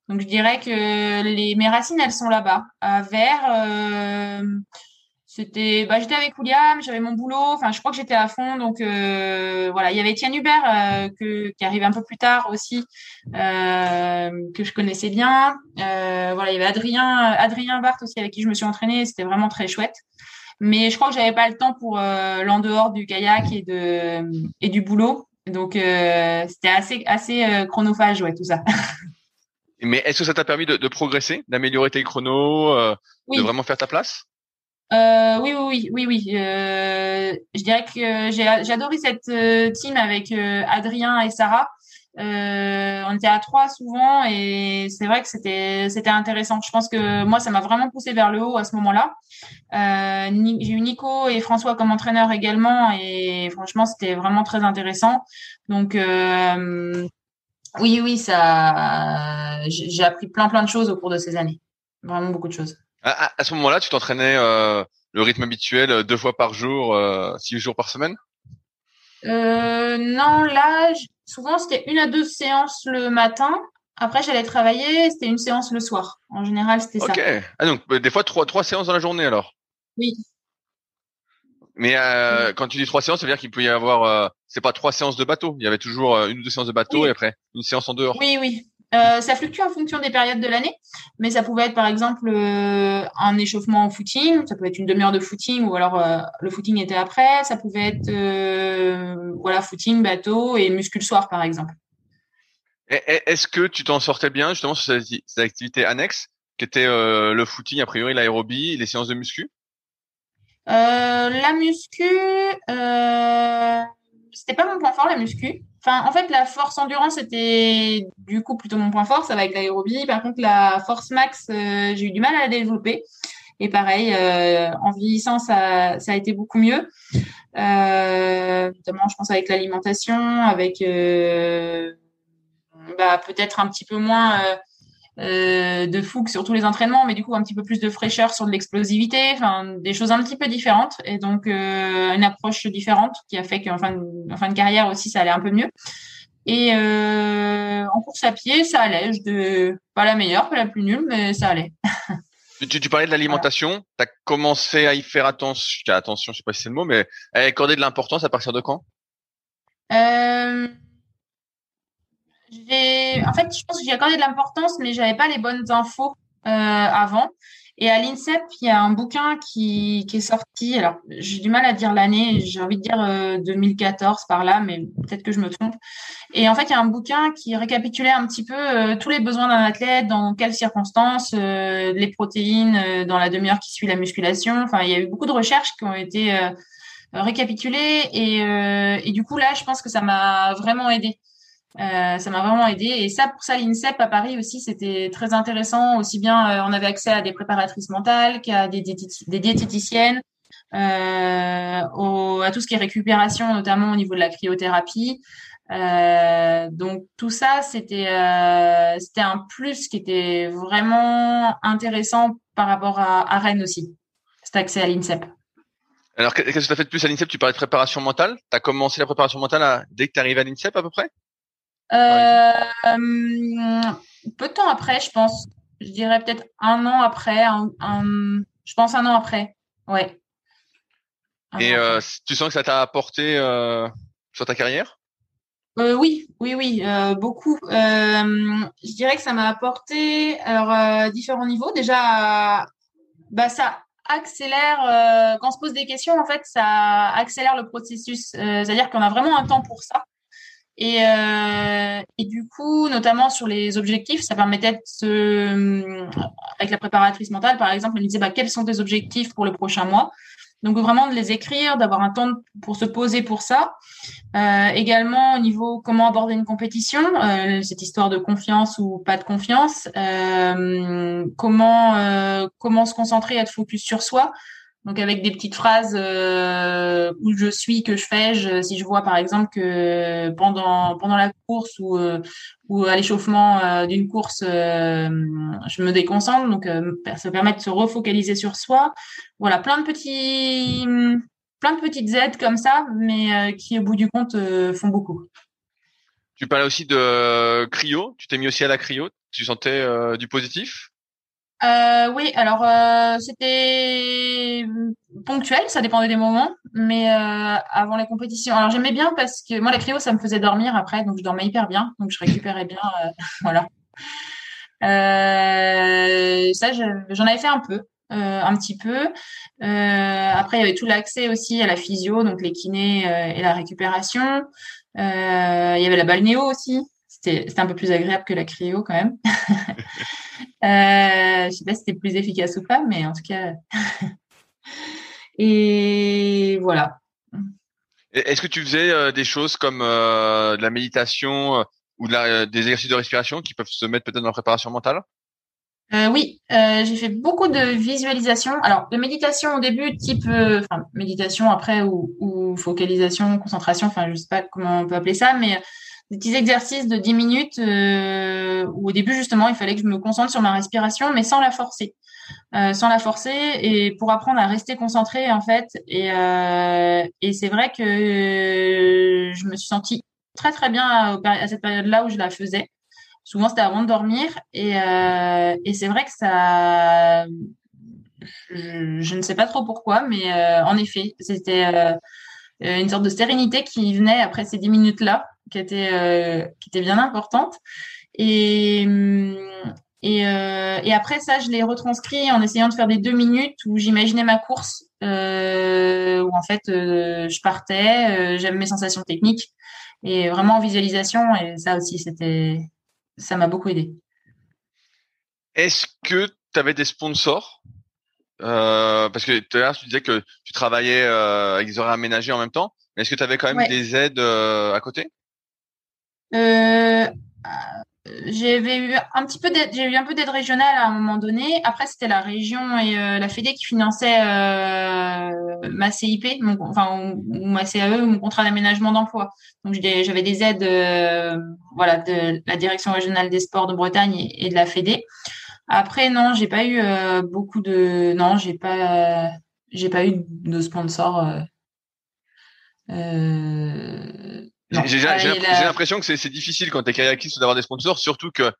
Donc je dirais que les, mes racines, elles sont là-bas, Vers. C'était, bah, j'étais avec William, j'avais mon boulot, enfin, je crois que j'étais à fond. Donc, euh, voilà, il y avait Étienne Hubert euh, que, qui arrivait un peu plus tard aussi, euh, que je connaissais bien. voilà, il y avait Adrien, Adrien Barthes aussi avec qui je me suis entraînée. C'était vraiment très chouette. Mais je crois que j'avais pas le temps pour l'en dehors du kayak et de et du boulot. Donc, c'était assez assez chronophage, ouais, tout ça. [laughs] Mais est-ce que ça t'a permis de, de progresser, d'améliorer tes chronos, de vraiment faire ta place? Euh, oui, oui, oui, oui, oui. Euh, je dirais que j'ai, adoré cette euh, team avec euh, Adrien et Sarah. On était à trois souvent et c'est vrai que c'était c'était intéressant. Je pense que moi ça m'a vraiment poussé vers le haut à ce moment-là. J'ai eu Nico et François comme entraîneurs également et franchement c'était vraiment très intéressant. Donc euh, oui oui ça j'ai appris plein plein de choses au cours de ces années. Vraiment beaucoup de choses. À, à ce moment-là, tu t'entraînais euh, le rythme habituel euh, deux fois par jour, euh, six jours par semaine? Euh, Non, là, souvent c'était une à deux séances le matin. Après, j'allais travailler, c'était une séance le soir. En général, c'était ça. Ok. Ah, donc des fois trois trois séances dans la journée alors? Oui. Mais euh, quand tu dis trois séances, ça veut dire qu'il peut y avoir, euh, c'est pas trois séances de bateau. Il y avait toujours une ou deux séances de bateau et après une séance en dehors. Oui, oui. Euh, ça fluctue en fonction des périodes de l'année, mais ça pouvait être par exemple euh, un échauffement en footing, ça pouvait être une demi-heure de footing ou alors euh, le footing était après, ça pouvait être voilà footing, bateau et muscle soir par exemple. Est-ce que tu t'en sortais bien justement sur ces, activités annexes qui étaient le footing a priori, l'aérobie, les séances de muscu? La muscu, c'était pas mon point fort la muscu. En fait, la force endurance était du coup plutôt mon point fort, ça va avec l'aérobie. Par contre, la force max, euh, j'ai eu du mal à la développer. Et pareil, euh, en vieillissant, ça, ça a été beaucoup mieux. Euh, notamment, je pense avec l'alimentation, avec euh, bah, peut-être un petit peu moins euh, de fougue sur tous les entraînements, mais du coup un petit peu plus de fraîcheur sur de l'explosivité, enfin des choses un petit peu différentes et donc euh, une approche différente qui a fait qu'en fin, de, fin de carrière aussi ça allait un peu mieux. Et euh, en course à pied, ça allait. Je pas la meilleure, pas la plus nulle, mais ça allait. tu, tu, parlais de l'alimentation. Tu as commencé à y faire attention, attention, je sais pas si c'est le mot, mais à accorder de l'importance à partir de quand? Euh, en fait, je pense que j'ai accordé de l'importance, mais j'avais pas les bonnes infos euh, avant. Et à l'INSEP, il y a un bouquin qui, qui est sorti. Alors, j'ai du mal à dire l'année. J'ai envie de dire euh, 2014 par là, mais peut-être que je me trompe. Et en fait, il y a un bouquin qui récapitulait un petit peu euh, tous les besoins d'un athlète, dans quelles circonstances, euh, les protéines euh, dans la demi-heure qui suit la musculation. Enfin, il y a eu beaucoup de recherches qui ont été récapitulées. Et, et du coup, là, je pense que ça m'a vraiment aidé. Euh, ça m'a vraiment aidé. Et ça, pour ça, l'INSEP à Paris aussi, c'était très intéressant. Aussi bien, euh, on avait accès à des préparatrices mentales qu'à des, diététiciennes, euh, à tout ce qui est récupération, notamment au niveau de la cryothérapie. Donc tout ça, c'était c'était un plus qui était vraiment intéressant par rapport à, Rennes aussi. cet accès à l'INSEP. Alors, qu'est-ce que tu as fait de plus à l'INSEP? Tu parlais de préparation mentale. Tu as commencé la préparation mentale dès que tu arrives à l'INSEP à peu près? Peu de temps après, je pense. Je dirais peut-être un an après. je pense un an après. Ouais. Et euh, tu sens que ça t'a apporté euh, sur ta carrière? Euh, oui, oui, oui, euh, beaucoup. Euh, je dirais que ça m'a apporté alors différents niveaux. Déjà, bah ça accélère quand on se pose des questions. En fait, ça accélère le processus. C'est-à-dire qu'on a vraiment un temps pour ça. Et, et du coup, notamment sur les objectifs, ça permettait de se, avec la préparatrice mentale, par exemple, elle me disait bah, quels sont tes objectifs pour le prochain mois? Donc vraiment de les écrire, d'avoir un temps pour se poser pour ça. Euh, également au niveau comment aborder une compétition, euh, cette histoire de confiance ou pas de confiance, euh, comment euh, comment se concentrer, être focus sur soi. Donc avec des petites phrases euh, où je suis, que je fais, je, si je vois par exemple que pendant pendant la course ou euh, ou à l'échauffement euh, d'une course, je me déconcentre, donc ça permet de se refocaliser sur soi. Voilà, plein de petits plein de petites aides comme ça, mais qui au bout du compte font beaucoup. Tu parlais aussi de cryo. Tu t'es mis aussi à la cryo. Tu sentais du positif? Euh, oui, alors euh, c'était ponctuel, ça dépendait des moments, mais euh, avant les compétitions. Alors j'aimais bien parce que moi la cryo ça me faisait dormir après, donc je dormais hyper bien, donc je récupérais bien, [laughs] voilà. ça j'en avais fait un peu, un petit peu. après il y avait tout l'accès aussi à la physio, donc les kinés et la récupération. il y avait la balnéo aussi, c'était un peu plus agréable que la cryo quand même. [laughs] euh, je sais pas si c'était plus efficace ou pas, mais en tout cas. [laughs] et voilà. Est-ce que tu faisais euh, des choses comme euh, de la méditation euh, ou de des exercices de respiration qui peuvent se mettre peut-être dans la préparation mentale? Oui, j'ai fait beaucoup de visualisation. Alors, de méditation au début, type, méditation après ou, ou, focalisation, concentration, enfin, je sais pas comment on peut appeler ça, mais des petits exercices de 10 minutes euh, où au début justement il fallait que je me concentre sur ma respiration mais sans la forcer. Euh, sans la forcer et pour apprendre à rester concentré en fait. Et, euh, et c'est vrai que je me suis sentie très très bien à, cette période là où je la faisais. Souvent c'était avant de dormir. Et, euh, et c'est vrai que ça je, je, ne sais pas trop pourquoi mais euh, en effet c'était euh, une sorte de sérénité qui venait après ces 10 minutes là qui était, euh, qui était bien importante. Et, et, euh, et après ça, je l'ai retranscrit en essayant de faire des deux minutes où j'imaginais ma course, euh, où en fait je partais, j'aime mes sensations techniques et vraiment en visualisation. Et ça aussi, c'était, ça m'a beaucoup aidé. Est-ce que tu avais des sponsors? Euh, parce que tout à l'heure tu disais que tu travaillais euh, avec des horaires aménagés en même temps, mais est-ce que tu avais quand même des aides euh, à côté? J'avais eu un petit peu j'ai eu un peu d'aide régionale à un moment donné. Après, c'était la région et euh, la Fédé qui finançait euh, ma CIP, enfin ou, ma CAE, mon contrat d'aménagement d'emploi. Donc j'avais des aides, euh, voilà, de la direction régionale des sports de Bretagne et, de la Fédé. Après, non, j'ai pas eu beaucoup de, non, j'ai pas, j'ai pas eu de sponsors. J'ai l'impression que c'est difficile quand tu es kayakiste d'avoir des sponsors, surtout que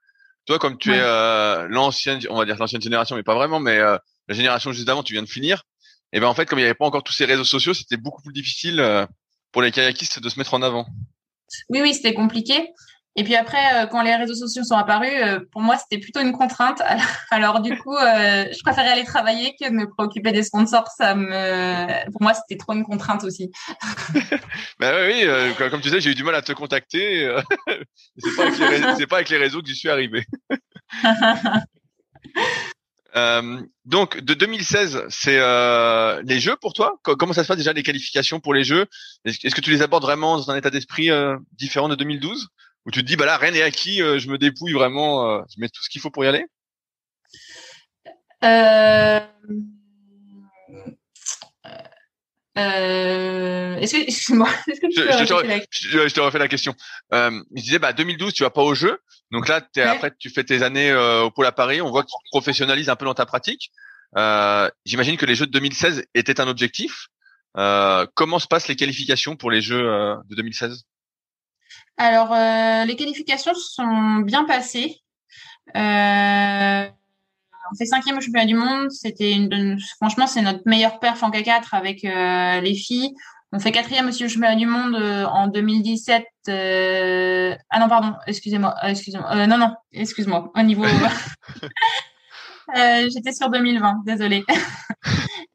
toi, comme tu es euh, l'ancienne, on va dire l'ancienne génération, mais pas vraiment, mais euh, la génération juste avant, tu viens de finir. Et ben en fait, comme il n'y avait pas encore tous ces réseaux sociaux, c'était beaucoup plus difficile euh, pour les kayakistes de se mettre en avant. Oui, oui, c'était compliqué. Et puis après, euh, quand les réseaux sociaux sont apparus, euh, pour moi, c'était plutôt une contrainte. [laughs] Alors du coup, euh, je préférais aller travailler que de me préoccuper des sponsors. Ça me, pour moi, c'était trop une contrainte aussi. [laughs] ben oui, comme tu sais, j'ai eu du mal à te contacter. [laughs] c'est pas, pas, avec les réseaux que j'y suis arrivé. donc, de 2016, c'est les Jeux pour toi? Comment ça se passe déjà les qualifications pour les Jeux? Est-ce que tu les abordes vraiment dans un état d'esprit différent de 2012 où tu te dis bah là rien n'est acquis, euh, je me dépouille vraiment, euh, je mets tout ce qu'il faut pour y aller? Euh... Euh, est-ce que, excuse-moi, [laughs] est-ce que tu je, je, te la... je, je, te refais la question. Je disais, bah 2012, tu vas pas au jeu, donc là, es, après, tu fais tes années au pôle à Paris. On voit que tu te professionnalises un peu dans ta pratique. J'imagine que les Jeux de 2016 étaient un objectif. comment se passent les qualifications pour les Jeux de 2016 Alors, les qualifications sont bien passées. Euh, on fait cinquième au championnat du monde. C'était une, franchement, c'est notre meilleure perf en K4 avec euh, les filles. On fait quatrième aussi au championnat du monde euh, en 2017. Euh... Ah non, pardon, excusez-moi, euh, excusez-moi. Euh, non, non, excuse-moi. Au niveau, [laughs] [laughs] j'étais sur 2020, désolée.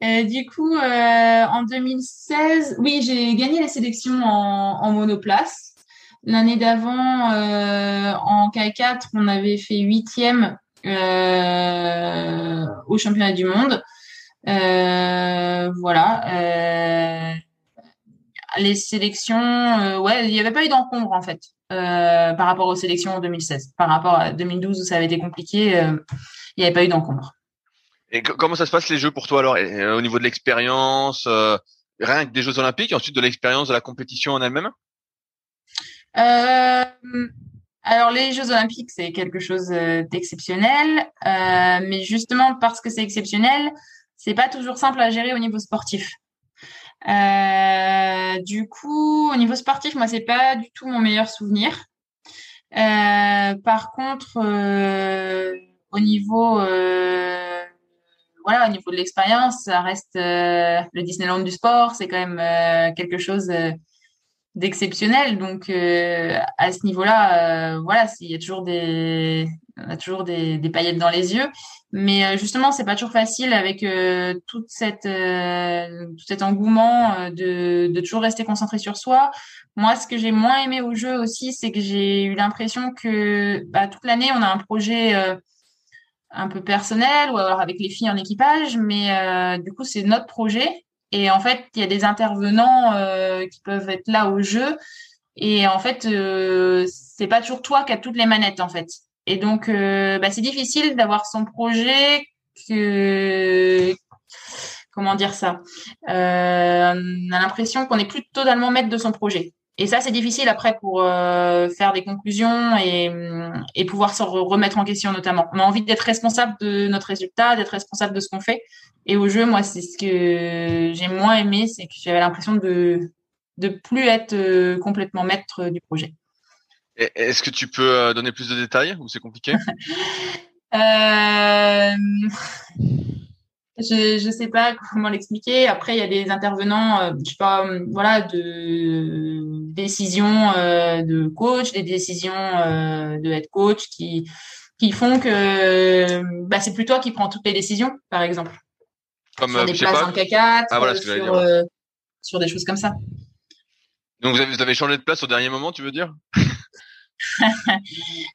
[laughs] du coup, en 2016, oui, j'ai gagné la sélection en, en monoplace. L'année d'avant, en K4, on avait fait huitième euh, au championnat du monde. Euh, voilà. Euh, les sélections, ouais, il n'y avait pas eu d'encombre en fait par rapport aux sélections en 2016. Par rapport à 2012 où ça avait été compliqué, il n'y avait pas eu d'encombre. Et comment ça se passe les Jeux pour toi alors? Au niveau de l'expérience, rien que des Jeux Olympiques, et ensuite de l'expérience de la compétition en elle-même? Euh, alors les Jeux Olympiques, c'est quelque chose euh, d'exceptionnel, euh, mais justement parce que c'est exceptionnel, c'est pas toujours simple à gérer au niveau sportif. Euh, du coup, au niveau sportif, moi, c'est pas du tout mon meilleur souvenir. par contre, au niveau voilà, au niveau de l'expérience, ça reste le Disneyland du sport, c'est quand même quelque chose d'exceptionnel. Donc euh, à ce niveau-là, euh, voilà, il y a toujours des, on a toujours des, des, paillettes dans les yeux. Mais euh, justement, c'est pas toujours facile avec toute cette, tout cet engouement de, de toujours rester concentré sur soi. Moi, ce que j'ai moins aimé au jeu aussi, c'est que j'ai eu l'impression que bah, toute l'année, on a un projet un peu personnel ou alors avec les filles en équipage, mais du coup, c'est notre projet et en fait, il y a des intervenants euh, qui peuvent être là au jeu. Et en fait, euh, c'est pas toujours toi qui as toutes les manettes, en fait. Et donc, euh, bah, c'est difficile d'avoir son projet que comment dire ça euh, On a l'impression qu'on n'est plus totalement maître de son projet. Et ça, c'est difficile après pour euh, faire des conclusions et, et pouvoir se remettre en question notamment. On a envie d'être responsable de notre résultat, d'être responsable de ce qu'on fait. Et au jeu, moi, c'est ce que j'ai moins aimé, c'est que j'avais l'impression de de plus être euh, complètement maître du projet. Est-ce que tu peux euh, donner plus de détails ou c'est compliqué? [laughs] Euh je je sais pas comment l'expliquer. Après, il y a des intervenants, euh, je sais pas, euh, voilà, de décisions euh, de coach, des décisions de head coach qui qui font que bah, c'est plus toi qui prends toutes les décisions, par exemple. Comme sur des places en K4, ah, voilà, sur, sur des choses comme ça. Donc vous avez, vous avez changé de place au dernier moment, tu veux dire? [laughs]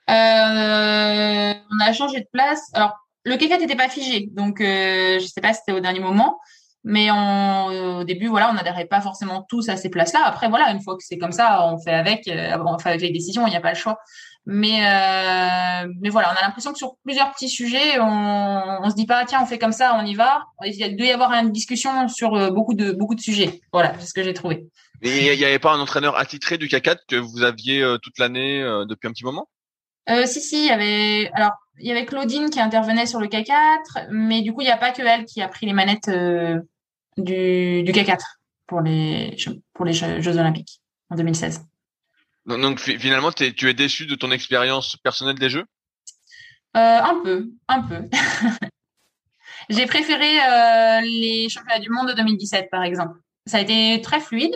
Euh, On a changé de place. Alors le K4 n'était pas figé, donc euh, je sais pas si c'était au dernier moment, mais on, au début, voilà, on n'adhérait pas forcément tous à ces places-là. Après, voilà, une fois que c'est comme ça, on fait avec, euh, on fait avec les décisions, il n'y a pas le choix. Mais euh, mais voilà, on a l'impression que sur plusieurs petits sujets, on, on se dit pas tiens, on fait comme ça, on y va. Il doit y avoir une discussion sur euh, beaucoup de beaucoup de sujets. Voilà, c'est ce que j'ai trouvé. Et il n'y avait pas un entraîneur attitré du K4 que vous aviez euh, toute l'année depuis un petit moment? Euh, si, si, il y avait. Alors, il y avait Claudine qui intervenait sur le K4, mais du coup, il n'y a pas que elle qui a pris les manettes euh, du, du K4 pour les, pour les Jeux Olympiques en 2016. Donc, finalement, tu es déçu de ton expérience personnelle des Jeux? Euh, Un peu, un peu. [laughs] J'ai préféré euh, les championnats du monde de 2017, par exemple. Ça a été très fluide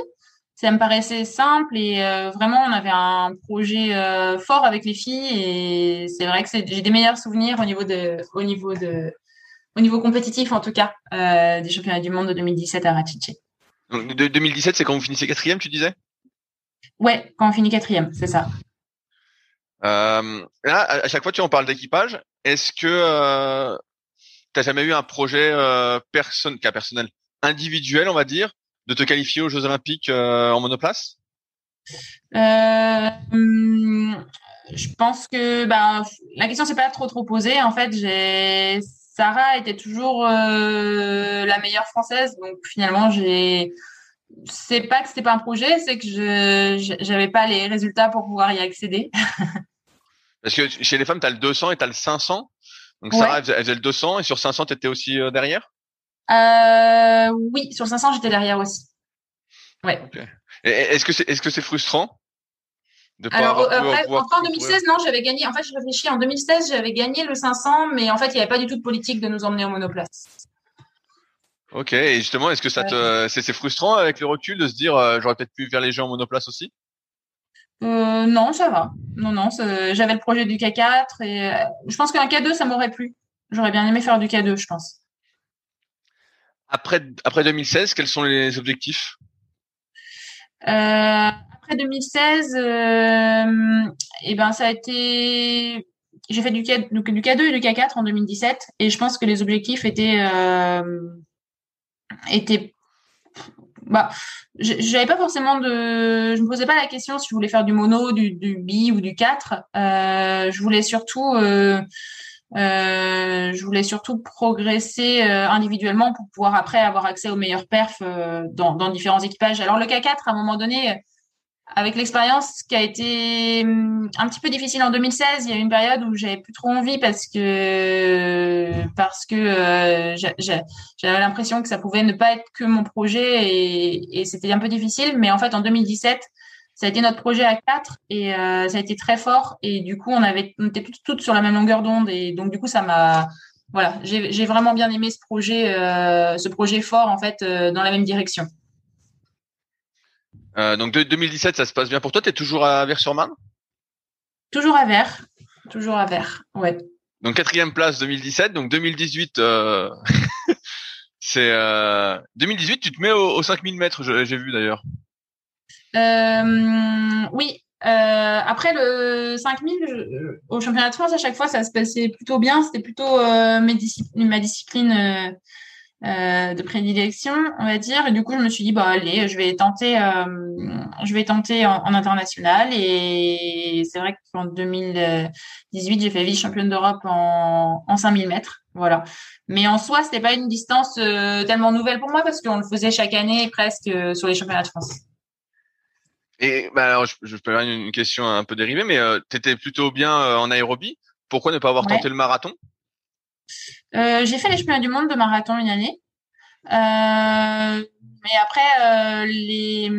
ça me paraissait simple et euh, vraiment on avait un projet euh, fort avec les filles et c'est vrai que j'ai des meilleurs souvenirs au niveau de au niveau de au niveau compétitif en tout cas euh, des championnats du monde de 2017 à Rachiche. Donc de 2017 c'est quand vous finissez quatrième tu disais? Ouais quand on finit quatrième c'est ça. là à chaque fois tu en parles d'équipage est-ce que tu as jamais eu un projet personne cas personnel individuel on va dire de te qualifier aux Jeux Olympiques euh, en monoplace? Euh, Je pense que bah, la question s'est pas trop trop posée. En fait, j'ai Sarah était toujours euh, la meilleure française, donc finalement j'ai c'est pas que c'était pas un projet, c'est que je j'avais pas les résultats pour pouvoir y accéder. [laughs] Parce que chez les femmes, tu as le 200 et tu as le 500. Donc Sarah, elle faisait le 200 et sur 500, tu étais aussi derrière? Euh, Oui, sur 500, j'étais derrière aussi. Ouais. Est-ce que c'est est-ce que c'est frustrant de pas Alors, après, en 2016, non, j'avais gagné. En fait, je réfléchis. En 2016, j'avais gagné le 500, mais en fait, il n'y avait pas du tout de politique de nous emmener en monoplace. Ok. Et justement, est-ce que ça te, c'est frustrant avec le recul de se dire, euh, j'aurais peut-être pu faire les jeux en monoplace aussi? Euh, Non, ça va. Non, non. J'avais le projet du K4 et euh, je pense qu'un K2, ça m'aurait plu. J'aurais bien aimé faire du K2, je pense. Après, après 2016, quels sont les objectifs? Euh, après 2016, euh, et ben ça a été, j'ai fait du K2 et du K4 en 2017, et je pense que les objectifs étaient euh, étaient bah, j'avais pas forcément de, je me posais pas la question si je voulais faire du mono, du, du bi ou du 4. Euh, je voulais surtout euh, je voulais surtout progresser euh, individuellement pour pouvoir après avoir accès aux meilleurs perfs euh, dans, différents équipages. Alors le K4, à un moment donné, avec l'expérience qui a été hum, un petit peu difficile en 2016, il y a eu une période où j'avais plus trop envie parce que parce que j'avais l'impression que ça pouvait ne pas être que mon projet et, et c'était un peu difficile. Mais en fait, en 2017, ça a été notre projet à quatre et euh, ça a été très fort. Et du coup, on avait, on était toutes, sur la même longueur d'onde. Et donc, du coup, ça m'a, voilà, j'ai vraiment bien aimé ce projet, euh, ce projet fort en fait euh, dans la même direction. donc, de 2017, ça se passe bien pour toi? Tu es toujours à Vers-sur-Marne Toujours à Vers, toujours à Vers, ouais. Donc quatrième place 2017. Donc 2018, [laughs] c'est 2018. Tu te mets aux, aux 5000 mètres. J'ai vu d'ailleurs. Euh, oui. Euh, après le 5000 au championnat de France, à chaque fois, ça se passait plutôt bien. C'était plutôt euh, ma discipline de prédilection, on va dire. Et du coup, je me suis dit, bah allez, je vais tenter, je vais tenter en, international. Et c'est vrai qu'en 2018, j'ai fait vice-championne d'Europe en, en 5000 mètres. Voilà. Mais en soi, c'était pas une distance tellement nouvelle pour moi parce qu'on le faisait chaque année presque sur les championnats de France. Et bah alors, je, je peux avoir une, question un peu dérivée, mais euh, tu étais plutôt bien euh, en aérobie. Pourquoi ne pas avoir tenté le marathon? Euh, J'ai fait les championnats du monde de marathon une année. Mais après, les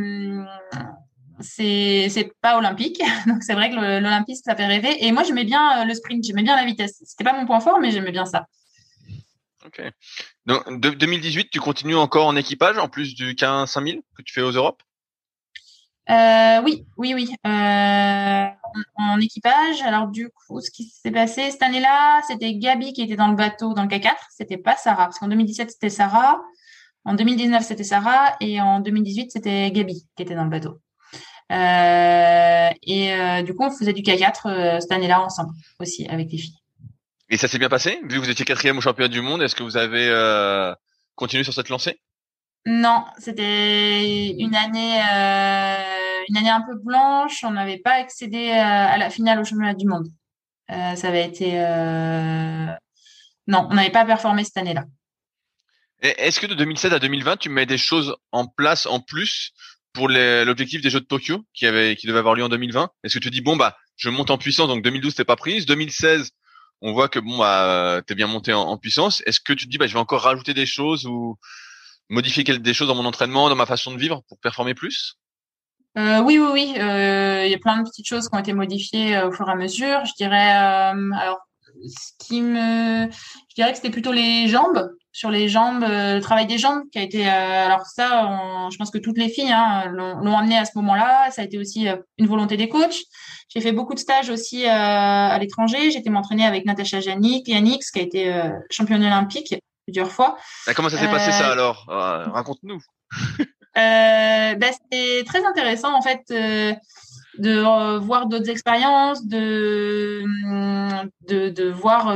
c'est c'est pas olympique, [laughs] donc c'est vrai que l'olympisme ça fait rêver. Et moi j'aimais bien le sprint, j'aimais bien la vitesse. C'était pas mon point fort, mais j'aimais bien ça. Ok. Donc de, 2018, tu continues encore en équipage en plus du 15 5000 que tu fais aux Europes? Euh, oui, oui, oui. Euh, en, équipage. Alors du coup, ce qui s'est passé cette année-là, c'était Gabi qui était dans le bateau dans le K4. C'était pas Sarah, parce qu'en 2017 c'était Sarah, en 2019 c'était Sarah et en 2018 c'était Gabi qui était dans le bateau. Euh, et euh, du coup, on faisait du K4 euh, cette année-là ensemble aussi avec les filles. Et ça s'est bien passé? Vu que vous étiez quatrième au championnat du monde, est-ce que vous avez continué sur cette lancée? Non, c'était une année, euh, une année un peu blanche. On n'avait pas accédé à, la finale au championnat du monde. Euh, ça avait été, euh... non, on n'avait pas performé cette année-là. Est-ce que de 2007 à 2020, tu mets des choses en place en plus pour l'objectif des Jeux de Tokyo qui avait, qui devait avoir lieu en 2020 Est-ce que tu dis bon bah, je monte en puissance, donc 2012 t'es pas prise, 2016 on voit que bon bah t'es bien monté en, en puissance. Est-ce que tu te dis bah je vais encore rajouter des choses ou modifier des choses dans mon entraînement, dans ma façon de vivre pour performer plus? Euh, oui, oui, oui. Euh, il y a plein de petites choses qui ont été modifiées euh, au fur et à mesure. Je dirais, alors, ce qui me, je dirais que c'était plutôt les jambes, sur les jambes, le travail des jambes qui a été. alors ça, je pense que toutes les filles hein, l'ont amené à ce moment-là. Ça a été aussi une volonté des coachs. J'ai fait beaucoup de stages aussi à l'étranger. J'étais m'entraîner avec Natacha Janik, Yannick, qui a été championne olympique plusieurs fois. Bah, comment ça s'est passé ça euh, alors? Euh, Raconte-nous. [laughs] euh, bah, C'était très intéressant en fait de voir d'autres expériences, de, de, de voir.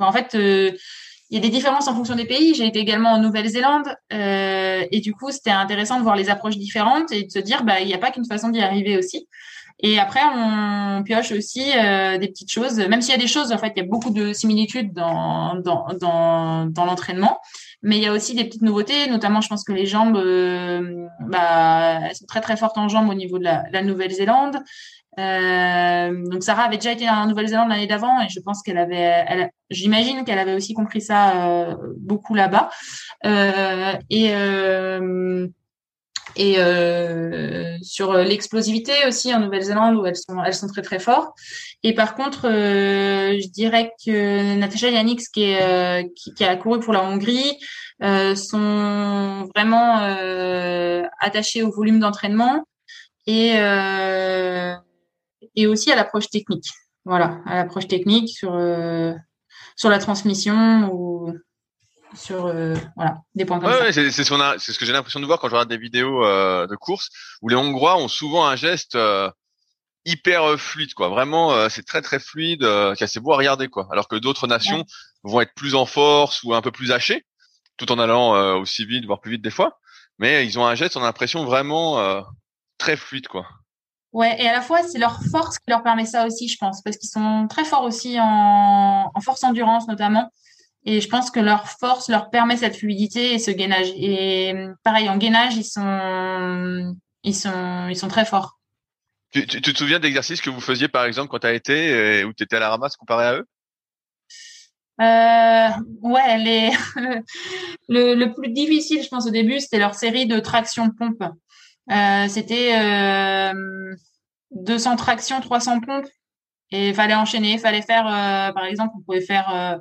en fait, il y a des différences en fonction des pays. J'ai été également en Nouvelle-Zélande et du coup, c'était intéressant de voir les approches différentes et de se dire, bah, il n'y a pas qu'une façon d'y arriver aussi. Et après, on pioche aussi euh, des petites choses, même s'il y a des choses, en fait, il y a beaucoup de similitudes dans, dans, dans, dans l'entraînement, mais il y a aussi des petites nouveautés, notamment, je pense que les jambes, euh, bah, elles sont très, très fortes en jambes au niveau de la, la Nouvelle-Zélande. Euh, donc Sarah avait déjà été en Nouvelle-Zélande l'année d'avant et je pense qu'elle avait, elle, j'imagine qu'elle avait aussi compris ça euh, beaucoup là-bas. Euh, et euh, et euh, sur l'explosivité aussi en Nouvelle-Zélande où elles sont elles sont très très fortes. Et par contre, je dirais que Natasha Yannick qui est qui, qui, a couru pour la Hongrie sont vraiment attachées au volume d'entraînement et et aussi à l'approche technique. Voilà, à l'approche technique sur euh, sur la transmission ou sur euh, voilà des points comme ouais, c'est c'est ce, ce que j'ai l'impression de voir quand je regarde des vidéos euh, de course où les Hongrois ont souvent un geste hyper fluide quoi. Vraiment, c'est très très fluide, qui assez beau à regarder quoi. Alors que d'autres nations vont être plus en force ou un peu plus hachées, tout en allant aussi vite, voire plus vite des fois. Mais ils ont un geste, on a l'impression vraiment très fluide quoi. Ouais, et à la fois, c'est leur force qui leur permet ça aussi, je pense, parce qu'ils sont très forts aussi en, en force endurance notamment. Et je pense que leur force leur permet cette fluidité et ce gainage. Et pareil, en gainage, ils sont, ils sont, ils sont très forts. Tu, tu, te souviens d'exercices que vous faisiez, par exemple, quand tu as été, où tu étais à la ramasse comparé à eux? Euh, ouais, les... [laughs] le, le plus difficile, je pense, au début, c'était leur série de traction pompe. Euh, c'était euh, 200 tractions, 300 pompes. Et il fallait enchaîner. Il fallait faire, euh, par exemple, on pouvait faire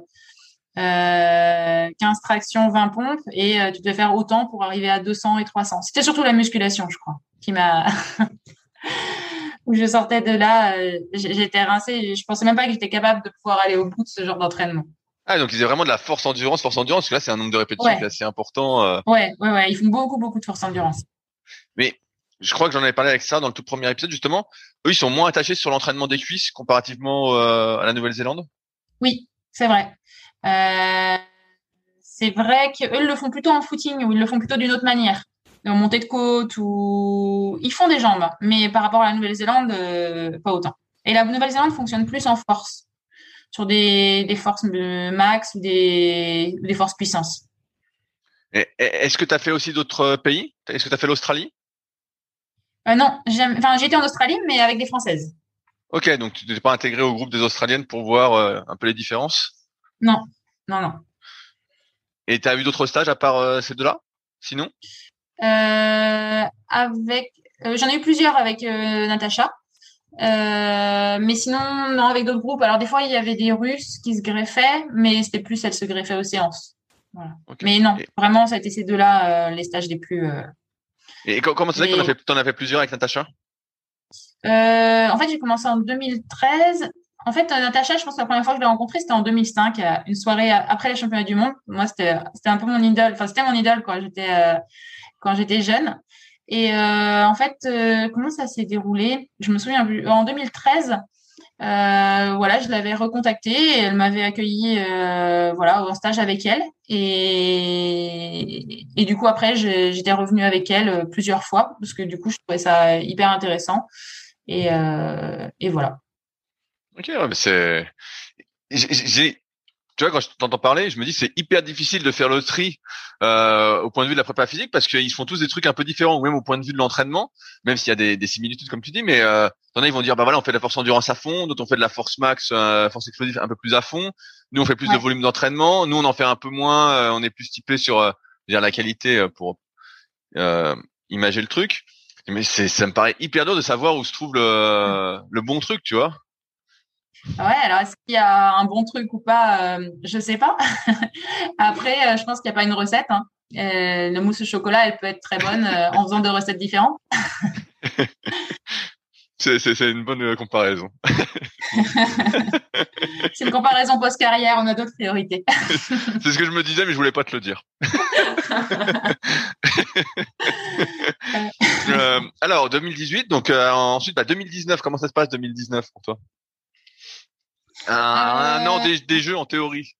euh, 15 tractions, 20 pompes. Et tu devais faire autant pour arriver à 200 et 300. C'était surtout la musculation, je crois, qui m'a... [laughs] où je sortais de là, j'étais rincée. Je pensais même pas que j'étais capable de pouvoir aller au bout de ce genre d'entraînement. Ah, donc ils ont vraiment de la force endurance, force endurance, parce que là, c'est un nombre de répétitions qui est assez important. Euh... Ouais, ouais, ouais, ils font beaucoup, beaucoup de force endurance. Mais je crois que j'en avais parlé avec ça dans le tout premier épisode justement. Eux, ils sont moins attachés sur l'entraînement des cuisses comparativement euh, à la Nouvelle-Zélande? Oui, c'est vrai. Euh, c'est vrai qu'eux le font plutôt en footing ou ils le font plutôt d'une autre manière, en montée de côte ou ils font des jambes, mais par rapport à la Nouvelle-Zélande, euh, pas autant. Et la Nouvelle-Zélande fonctionne plus en force, sur des, des forces max ou des, des forces puissance. Est-ce que tu as fait aussi d'autres pays? Est-ce que tu as fait l'Australie? Euh, non, enfin, j'étais en Australie, mais avec des Françaises. Ok, donc tu n'étais pas intégré au groupe des Australiennes pour voir euh, un peu les différences? Non, non, non. Et tu as eu d'autres stages à part euh, ces deux-là, sinon? Avec, j'en ai eu plusieurs avec Natacha. mais sinon, non, avec d'autres groupes. Alors, des fois, il y avait des Russes qui se greffaient, mais c'était plus elles se greffaient aux séances. Voilà. Mais non, vraiment, ça a été ces deux-là les stages les plus, et comment ça fait que tu en as fait plusieurs avec Natacha? Euh, En fait, j'ai commencé en 2013. En fait, Natacha, je pense que la première fois que je l'ai rencontrée, c'était en 2005, une soirée après les championnats du monde. Moi, c'était c'était un peu mon idole. Enfin, c'était mon idole quand j'étais euh, jeune. Et euh, en fait, euh, comment ça s'est déroulé? Je me souviens. En 2013, euh, voilà, je l'avais recontactée et elle m'avait accueilli euh, voilà en stage avec elle et, du coup après j'étais revenue avec elle euh, plusieurs fois parce que du coup je trouvais ça hyper intéressant euh, et voilà. Ok, ouais, c'est j'ai tu vois, quand je t'entends parler, je me dis c'est hyper difficile de faire le tri euh, au point de vue de la prépa physique parce qu'ils font tous des trucs un peu différents, ou même au point de vue de l'entraînement, même s'il y a des, des, similitudes comme tu dis, mais euh, t'en as ils vont dire bah voilà on fait de la force endurance à fond, d'autres on fait de la force max, euh, force explosive un peu plus à fond. Nous on fait plus de volume d'entraînement, nous on en fait un peu moins, euh, on est plus typé sur euh, dire la qualité euh, pour euh, imager le truc. Mais c'est ça me paraît hyper dur de savoir où se trouve le, le bon truc, tu vois. Ouais, alors est-ce qu'il y a un bon truc ou pas euh, Je sais pas. [laughs] Après, euh, je pense qu'il n'y a pas une recette. Hein. Euh, le mousse au chocolat, elle peut être très bonne euh, en faisant deux recettes différentes. [laughs] c'est une bonne comparaison. [laughs] c'est une comparaison post-carrière, on a d'autres priorités. c'est ce que je me disais, mais je voulais pas te le dire. alors, 2018, donc ensuite, bah, 2019, comment ça se passe 2019 pour toi? Un, an euh. des, jeux en théorie.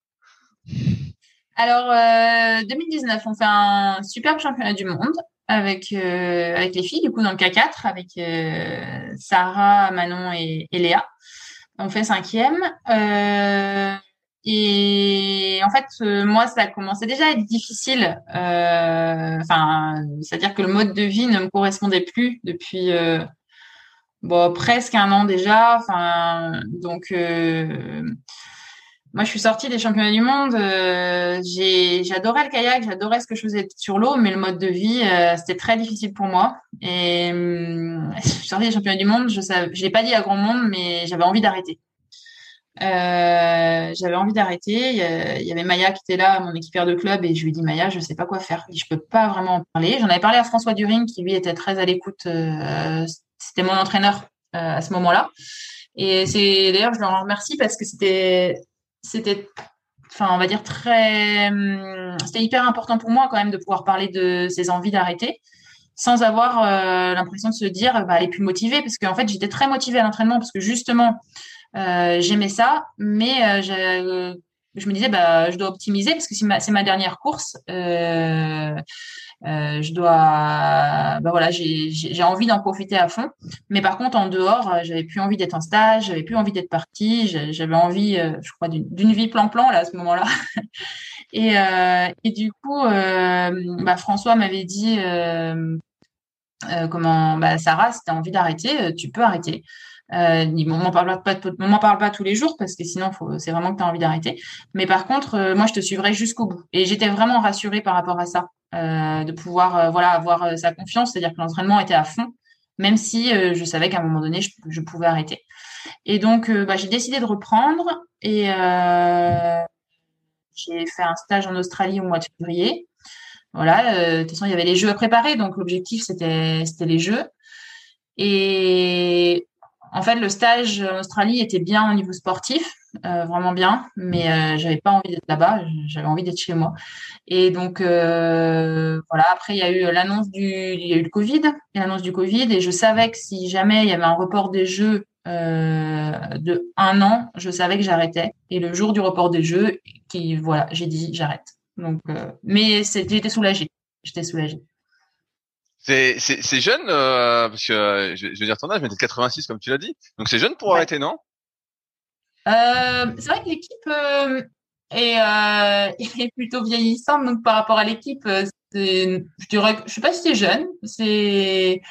Alors, euh, 2019, on fait un superbe championnat du monde avec euh, avec les filles, du coup dans le K4, avec euh, Sarah, Manon et, Léa. On fait cinquième. et en fait, moi, ça commençait déjà à être difficile. Enfin, c'est-à-dire que le mode de vie ne me correspondait plus depuis presque un an déjà. Donc, euh, moi, je suis sortie des championnats du monde. Euh, j'adorais le kayak, j'adorais ce que je faisais sur l'eau, mais le mode de vie, euh, c'était très difficile pour moi. Et je suis [laughs] sortie des championnats du monde. Je ne l'ai pas dit à grand monde, mais j'avais envie d'arrêter. J'avais envie d'arrêter. Il y avait Maya qui était là, mon équipière de club, et je lui dit Maya, je sais pas quoi faire. Je peux pas vraiment en parler. J'en avais parlé à François During, qui lui était très à l'écoute. Euh, c'était mon entraîneur euh, à ce moment-là. Et c'est d'ailleurs, je le remercie parce que c'était, c'était, enfin, on va dire très, hum, c'était hyper important pour moi quand même de pouvoir parler de ses envies d'arrêter sans avoir l'impression de se dire bah, elle est plus motivée parce qu'en fait j'étais très motivée à l'entraînement parce que justement euh, j'aimais ça, mais euh, je, me disais, bah, je dois optimiser parce que c'est ma, dernière course. Euh, euh, je dois, bah voilà, j'ai envie d'en profiter à fond. Mais par contre, en dehors, j'avais plus envie d'être en stage, j'avais plus envie d'être partie, j'avais envie, je crois, d'une vie plan-plan là à ce moment-là. [laughs] et, et du coup, bah, François m'avait dit, comment, bah, Sarah, si tu as envie d'arrêter, tu peux arrêter. Euh, on m'en parle pas, m'en parle pas tous les jours parce que sinon, c'est vraiment que tu as envie d'arrêter. Mais par contre, euh, moi, je te suivrai jusqu'au bout. Et j'étais vraiment rassurée par rapport à ça, euh, de pouvoir, euh, voilà, avoir euh, sa confiance, c'est-à-dire que l'entraînement était à fond, même si je savais qu'à un moment donné, je, pouvais arrêter. Et donc, bah, j'ai décidé de reprendre et j'ai fait un stage en Australie au mois de février. Voilà, de toute façon, il y avait les jeux à préparer, donc l'objectif c'était c'était les jeux. Et en fait, le stage en Australie était bien au niveau sportif, euh, vraiment bien, mais euh, j'avais pas envie d'être là-bas, j'avais envie d'être chez moi. Et donc euh, voilà. Après, il y a eu l'annonce du, il y a eu le Covid, l'annonce du Covid, et je savais que si jamais il y avait un report des Jeux de un an, je savais que j'arrêtais. Et le jour du report des Jeux, qui voilà, j'ai dit j'arrête. Donc, mais j'étais soulagée. J'étais soulagée. C'est, jeune, euh, parce que euh, je, je, vais dire ton âge, mais t'es 86 comme tu l'as dit. Donc c'est jeune pour arrêter, non? Euh, C'est vrai que l'équipe euh, est, euh, [laughs] est, plutôt vieillissante, donc par rapport à l'équipe, je dirais, je sais pas si c'est jeune, c'est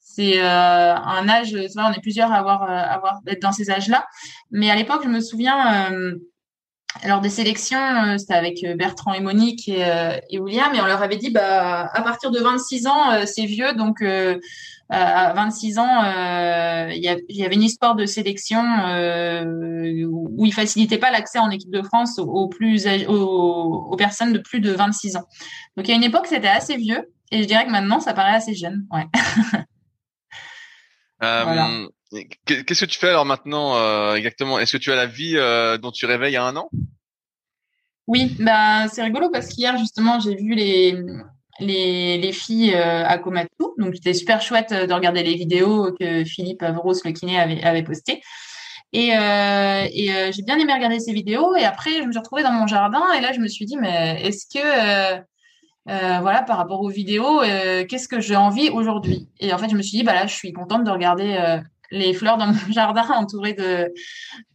c'est un âge, c'est vrai, on est plusieurs à avoir, avoir dans ces âges-là, mais à l'époque, je me souviens alors des sélections, c'était avec Bertrand et Monique et, et, William, et on leur avait dit, bah, à partir de 26 ans, c'est vieux, donc à 26 ans, il y, avait une histoire de sélection où ils facilitaient pas l'accès en équipe de France aux, plus aux, aux, personnes de plus de 26 ans. Donc il a une époque, c'était assez vieux, et je dirais que maintenant, ça paraît assez jeune. Ouais. [laughs] voilà. Qu'est-ce que tu fais alors maintenant euh, exactement? Est-ce que tu as la vie euh, dont tu rêvais il y a un an? Oui, bah c'est rigolo parce qu'hier justement j'ai vu les les, les filles euh, à Komatsu, donc c'était super chouette de regarder les vidéos que Philippe Avros le kiné avait avait postées. Et, et j'ai bien aimé regarder ces vidéos. Et après, je me suis retrouvée dans mon jardin. Et là, je me suis dit, mais est-ce que, voilà, par rapport aux vidéos, qu'est-ce que j'ai envie aujourd'hui? Et en fait, je me suis dit, bah là, je suis contente de regarder les fleurs dans mon [laughs] jardin entourées de,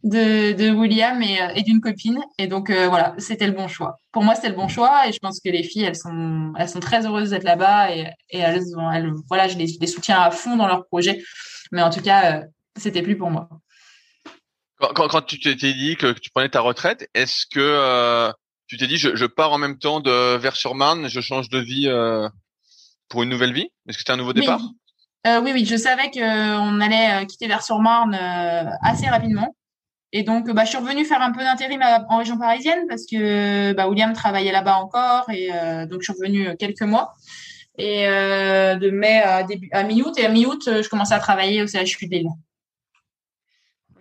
de, William et, et d'une copine. Et donc, euh, voilà, c'était le bon choix. Pour moi, c'était le bon choix. Et je pense que les filles, elles sont, elles sont très heureuses d'être là-bas. Et, et elles, elles, voilà, je les, soutiens à fond dans leur projet. Mais en tout cas, euh, c'était plus pour moi. Quand, quand, tu t'es dit que, tu prenais ta retraite, est-ce que euh, tu t'es dit, je, pars en même temps de Vers-sur-Marne, je change de vie pour une nouvelle vie? Est-ce que c'était un nouveau départ? Euh, oui, oui, je savais qu'on allait euh, quitter Vers-sur-Marne euh, assez rapidement. Et donc, bah, je suis revenue faire un peu d'intérim en région parisienne parce que bah, William travaillait là-bas encore. Et donc, je suis revenue quelques mois. Et de mai à, début, à mi-août. Et à mi-août, je commençais à travailler au CHU de Lille.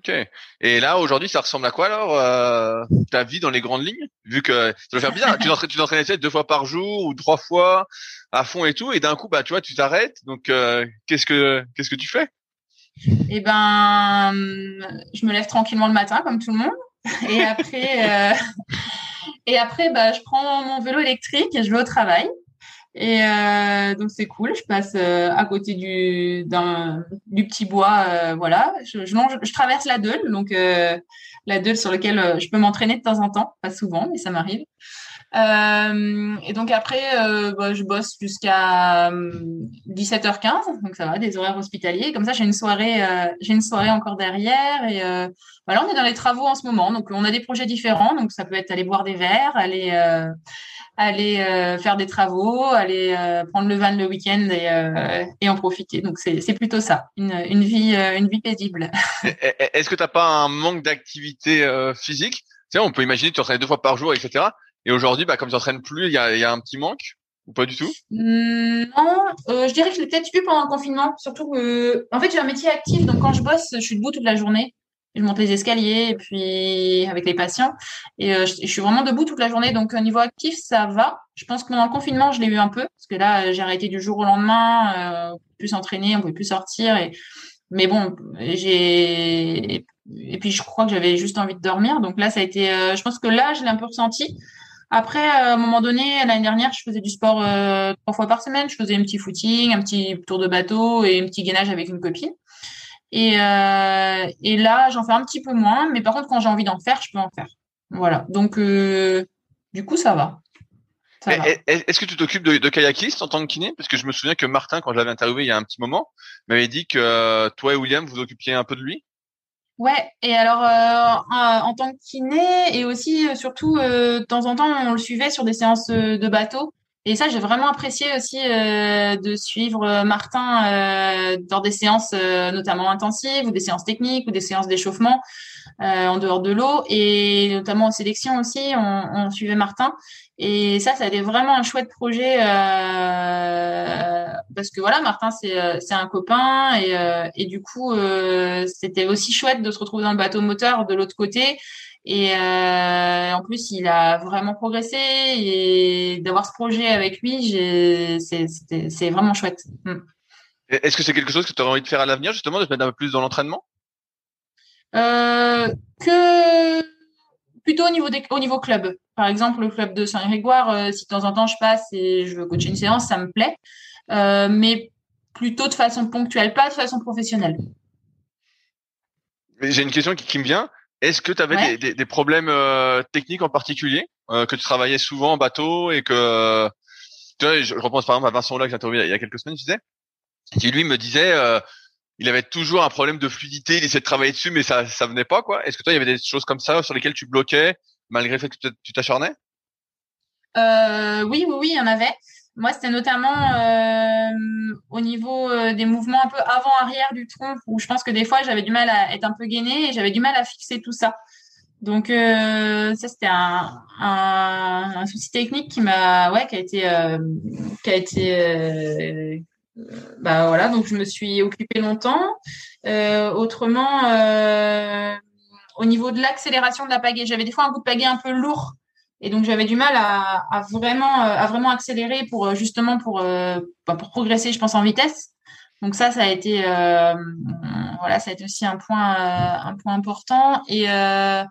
Ok. Et là, aujourd'hui, ça ressemble à quoi alors ta vie dans les grandes lignes? Vu que ça doit faire bizarre. [laughs] tu t'entraînais deux fois par jour ou trois fois à fond et tout, et d'un coup, bah, tu vois, tu t'arrêtes. Donc, euh, qu'est-ce que qu'est-ce que tu fais? Eh ben, je me lève tranquillement le matin, comme tout le monde, et après, euh, [laughs] et après, bah, je prends mon vélo électrique et je vais au travail. Et euh, donc c'est cool. Je passe à côté du du petit bois, voilà. Je, je, je, traverse la Deule, donc la Deule sur laquelle je peux m'entraîner de temps en temps, pas souvent, mais ça m'arrive. Euh, et donc après, euh, bah, je bosse jusqu'à 17h15, euh, donc ça va, des horaires hospitaliers. Comme ça, j'ai une soirée, j'ai une soirée encore derrière. Et voilà, on est dans les travaux en ce moment, donc on a des projets différents. Donc ça peut être aller boire des verres, aller aller faire des travaux, aller prendre le van le week-end et, et en profiter. Donc c'est plutôt ça, une, une vie une vie paisible. [laughs] Est-ce que tu n'as pas un manque d'activité physique? Tu sais, on peut imaginer que tu entraînes deux fois par jour, etc. Et aujourd'hui, bah, comme tu n'entraînes plus, il y a, un petit manque ou pas du tout? Mmh, Non, euh, je dirais que je l'ai peut-être eu pendant le confinement. Surtout que, en fait, j'ai un métier actif, donc quand je bosse, je suis debout toute la journée. Je monte les escaliers et puis avec les patients. Et euh, je, suis vraiment debout toute la journée. Donc au niveau actif, ça va. Je pense que pendant le confinement, je l'ai eu un peu parce que là, j'ai arrêté du jour au lendemain. Euh, on pouvait plus s'entraîner, on pouvait plus sortir. Mais bon, j'ai et puis je crois que j'avais juste envie de dormir. Donc là, ça a été. Euh, je pense que là, je l'ai un peu ressenti. Après, euh, à un moment donné, l'année dernière, je faisais du sport euh, trois fois par semaine. Je faisais un petit footing, un petit tour de bateau et un petit gainage avec une copine. Et, et là, j'en fais un petit peu moins. Mais par contre, quand j'ai envie d'en faire, je peux en faire. Voilà. Donc, du coup, ça va. Est-ce que tu t'occupes de, de kayakiste en tant que kiné? Parce que je me souviens que Martin, quand je l'avais interviewé il y a un petit moment, m'avait dit que toi et William, vous occupiez un peu de lui. Ouais, et alors euh, en tant que kiné et aussi euh, surtout euh, de temps en temps on le suivait sur des séances de bateau et ça j'ai vraiment apprécié aussi de suivre Martin dans des séances notamment intensives ou des séances techniques ou des séances d'échauffement en dehors de l'eau et notamment en sélection aussi on, suivait Martin et ça, ça a été vraiment un chouette projet euh, parce que voilà, Martin, c'est euh, un copain et, euh, du coup, euh, c'était aussi chouette de se retrouver dans le bateau moteur de l'autre côté. Et euh, en plus, il a vraiment progressé et d'avoir ce projet avec lui, c'est vraiment chouette. Mm. Est-ce que c'est quelque chose que tu aurais envie de faire à l'avenir, justement, de te mettre un peu plus dans l'entraînement? Euh, Que plutôt au niveau des, au niveau club. Par exemple, le club de Saint-Grégoire, euh, si de temps en temps je passe et je veux coacher une séance, ça me plaît, mais plutôt de façon ponctuelle, pas de façon professionnelle. J'ai une question qui, me vient. Est-ce que tu avais des, problèmes euh, techniques en particulier, que tu travaillais souvent en bateau et que tu vois, je repense par exemple à Vincent là que j'ai interviewé il y a quelques semaines, tu disais, qui lui me disait il avait toujours un problème de fluidité, il essayait de travailler dessus, mais ça ça venait pas quoi. Est-ce que toi il y avait des choses comme ça sur lesquelles tu bloquais malgré le fait que tu t'acharnais? Euh, Oui oui oui il y en avait. Moi c'était notamment euh, au niveau euh, des mouvements un peu avant-arrière du tronc où je pense que des fois j'avais du mal à être un peu gainé et j'avais du mal à fixer tout ça. Donc euh, ça c'était un, souci technique qui m'a ouais qui a été qui a été bah voilà, donc je me suis occupée longtemps. Autrement, au niveau de l'accélération de la pagaie, j'avais des fois un coup de pagaie un peu lourd. Et donc j'avais du mal à, à, vraiment à vraiment accélérer pour justement pour bah, pour progresser, je pense en vitesse. Donc ça, ça a été euh, voilà, ça a été aussi un point un point important. Et euh,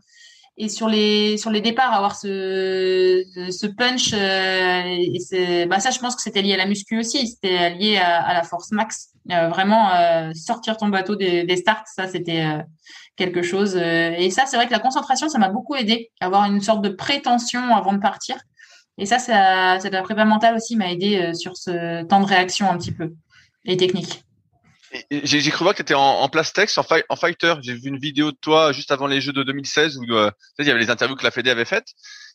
et sur les sur les départs avoir ce ce punch euh, bah ça je pense que c'était lié à la muscu aussi c'était lié à, la force max euh, vraiment euh, sortir ton bateau des, des starts ça c'était euh, quelque chose et ça c'est vrai que la concentration ça m'a beaucoup aidé avoir une sorte de prétention avant de partir et ça ça, ça la prépa mentale aussi m'a aidé sur ce temps de réaction un petit peu les techniques j'ai cru voir que tu étais en, en Plastex, en, en fighter. J'ai vu une vidéo de toi juste avant les Jeux de 2016 où euh, il y avait les interviews que la Fédé avait faites.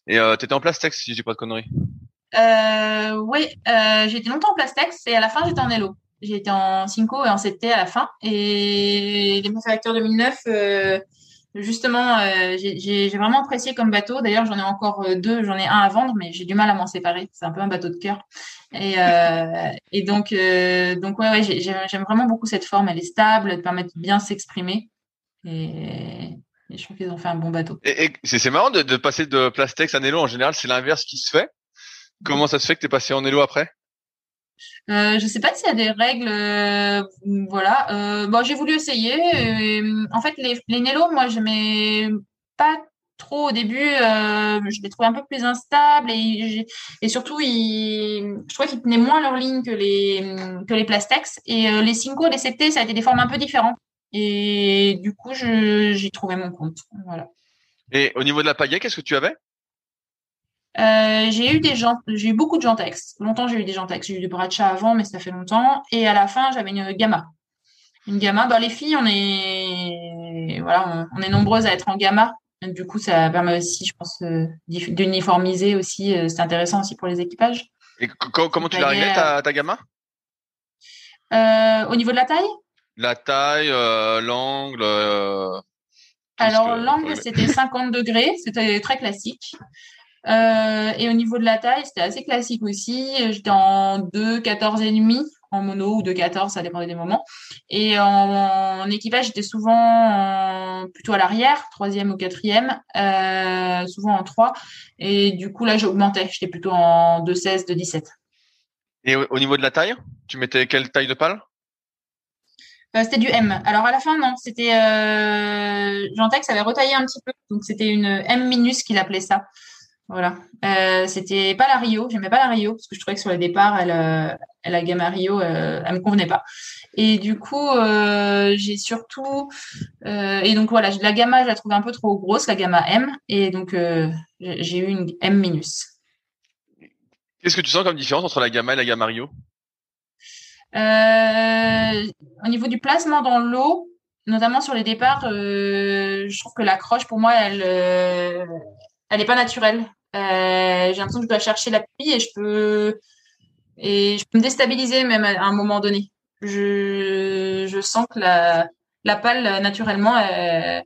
Et euh, tu étais en Plastex, si j'ai pas de conneries. Euh, oui, euh, j'ai été longtemps en Plastex et à la fin j'étais en Elo. J'ai été en Cinco et en CT à la fin. Et les Factor 2009, euh, justement, euh, j'ai vraiment apprécié comme bateau. D'ailleurs, j'en ai encore euh, deux. J'en ai un à vendre, mais j'ai du mal à m'en séparer. C'est un peu un bateau de cœur. Et, donc, donc ouais, ouais j'aime vraiment beaucoup cette forme. Elle est stable, elle permet de bien s'exprimer. Et, je trouve qu'ils ont fait un bon bateau. Et, et c'est marrant de, de, passer de Plastex à Nelo. En général, c'est l'inverse qui se fait. Comment ça se fait que tu es passé en Nelo après? Euh, je sais pas s'il y a des règles, euh, voilà. Euh, bon, j'ai voulu essayer. en fait, les, les Nello, moi, je n'aimais pas trop au début. Euh, je les trouvais un peu plus instables et, surtout, je trouvais qu'ils tenaient moins leur ligne que les que Plastex. Et euh, les Cinco, les CT, ça a été des formes un peu différentes. Et du coup, j'ai trouvé mon compte. Et au niveau de la pagaie, qu'est-ce que tu avais? Euh, j'ai eu des gens, j'ai eu beaucoup de Gentex. Longtemps, j'ai eu des Gentex. J'ai eu du Bradshaw avant, mais ça fait longtemps. Et à la fin, j'avais une Gamma. Une Gamma. Bah, les filles, on est, voilà, on, est nombreuses à être en Gamma. Du coup, ça permet aussi, je pense, euh, d'uniformiser aussi. Euh, c'est intéressant aussi pour les équipages. Et comment tu l'as réglé ta, ta Gamma? Au niveau de la taille? La taille, l'angle. Alors, l'angle, c'était 50 degrés. C'était très classique. Euh, et au niveau de la taille, c'était assez classique aussi. J'étais en 2, 14 et demi en mono ou 2, 14, ça dépendait des moments. Et en, équipage, j'étais souvent plutôt à l'arrière, troisième ou quatrième, euh, souvent en 3. Et du coup, là, j'augmentais. J'étais plutôt en 2, 16, 2, 17. Et au, niveau de la taille, tu mettais quelle taille de pale? Euh, c'était du M. Alors à la fin, non, c'était euh, Gentex avait retaillé un petit peu, donc c'était une M minus qu'il appelait ça. Voilà. Euh, c'était pas la Rio, j'aimais pas la Rio parce que je trouvais que sur le départ, elle, euh, la gamme Rio, euh, elle me convenait pas. Et du coup, euh, j'ai surtout et donc voilà, la gamma, je la trouvais un peu trop grosse, la gamma M, et donc j'ai eu une M minus. Qu'est-ce que tu sens comme différence entre la gamma et la gamma Rio? Au niveau du placement dans l'eau, notamment sur les départs, je trouve que l'accroche pour moi, elle elle n'est pas naturelle. Euh, j'ai l'impression que je dois chercher l'appui et je peux et je peux me déstabiliser même à un moment donné. Je, je sens que la, la palle naturellement, euh,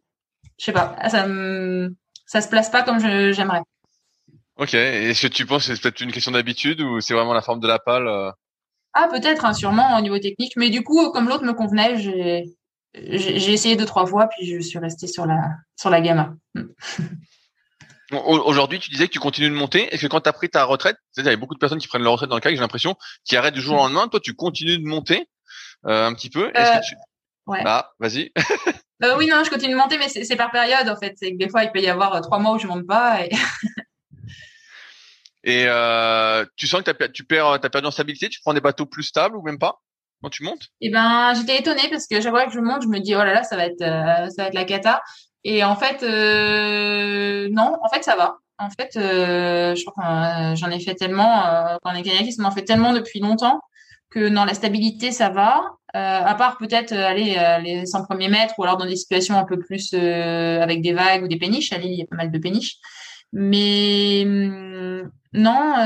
je sais pas, ça me, ça se place pas comme j'aimerais. Ok. Est-ce que tu penses que c'est peut-être une question d'habitude ou c'est vraiment la forme de la palle euh? Ah peut-être, hein, sûrement au niveau technique. Mais du coup, comme l'autre me convenait, j'ai j'ai essayé deux trois fois puis je suis restée sur la sur la gamma. Aujourd'hui, tu disais que tu continues de monter. Est-ce que quand tu as pris ta retraite, c'est-à-dire il y a beaucoup de personnes qui prennent leur retraite dans le cas, j'ai l'impression, qui arrêtent du jour au lendemain. Toi, tu continues de monter euh, un petit peu. Est-ce que euh, tu... Ouais. Ah, vas-y. [laughs] euh, oui, non, je continue de monter, mais c'est par période en fait. C'est que des fois, il peut y avoir trois mois où je monte pas. Et, [laughs] et tu sens que as, tu perds, as perdu en stabilité. Tu prends des bateaux plus stables ou même pas quand tu montes? Eh ben, j'étais étonnée parce que chaque fois que je monte, je me dis oh là là, ça va être, ça va être la cata. Et en fait, euh, non, en fait, ça va. En fait, euh, je crois euh, j'en ai fait tellement, euh, quand les kayakistes m'en fait tellement depuis longtemps que non, la stabilité, ça va. Euh, à part peut-être aller les 100 premiers mètres ou alors dans des situations un peu plus avec des vagues ou des péniches. À il y a pas mal de péniches. Mais non,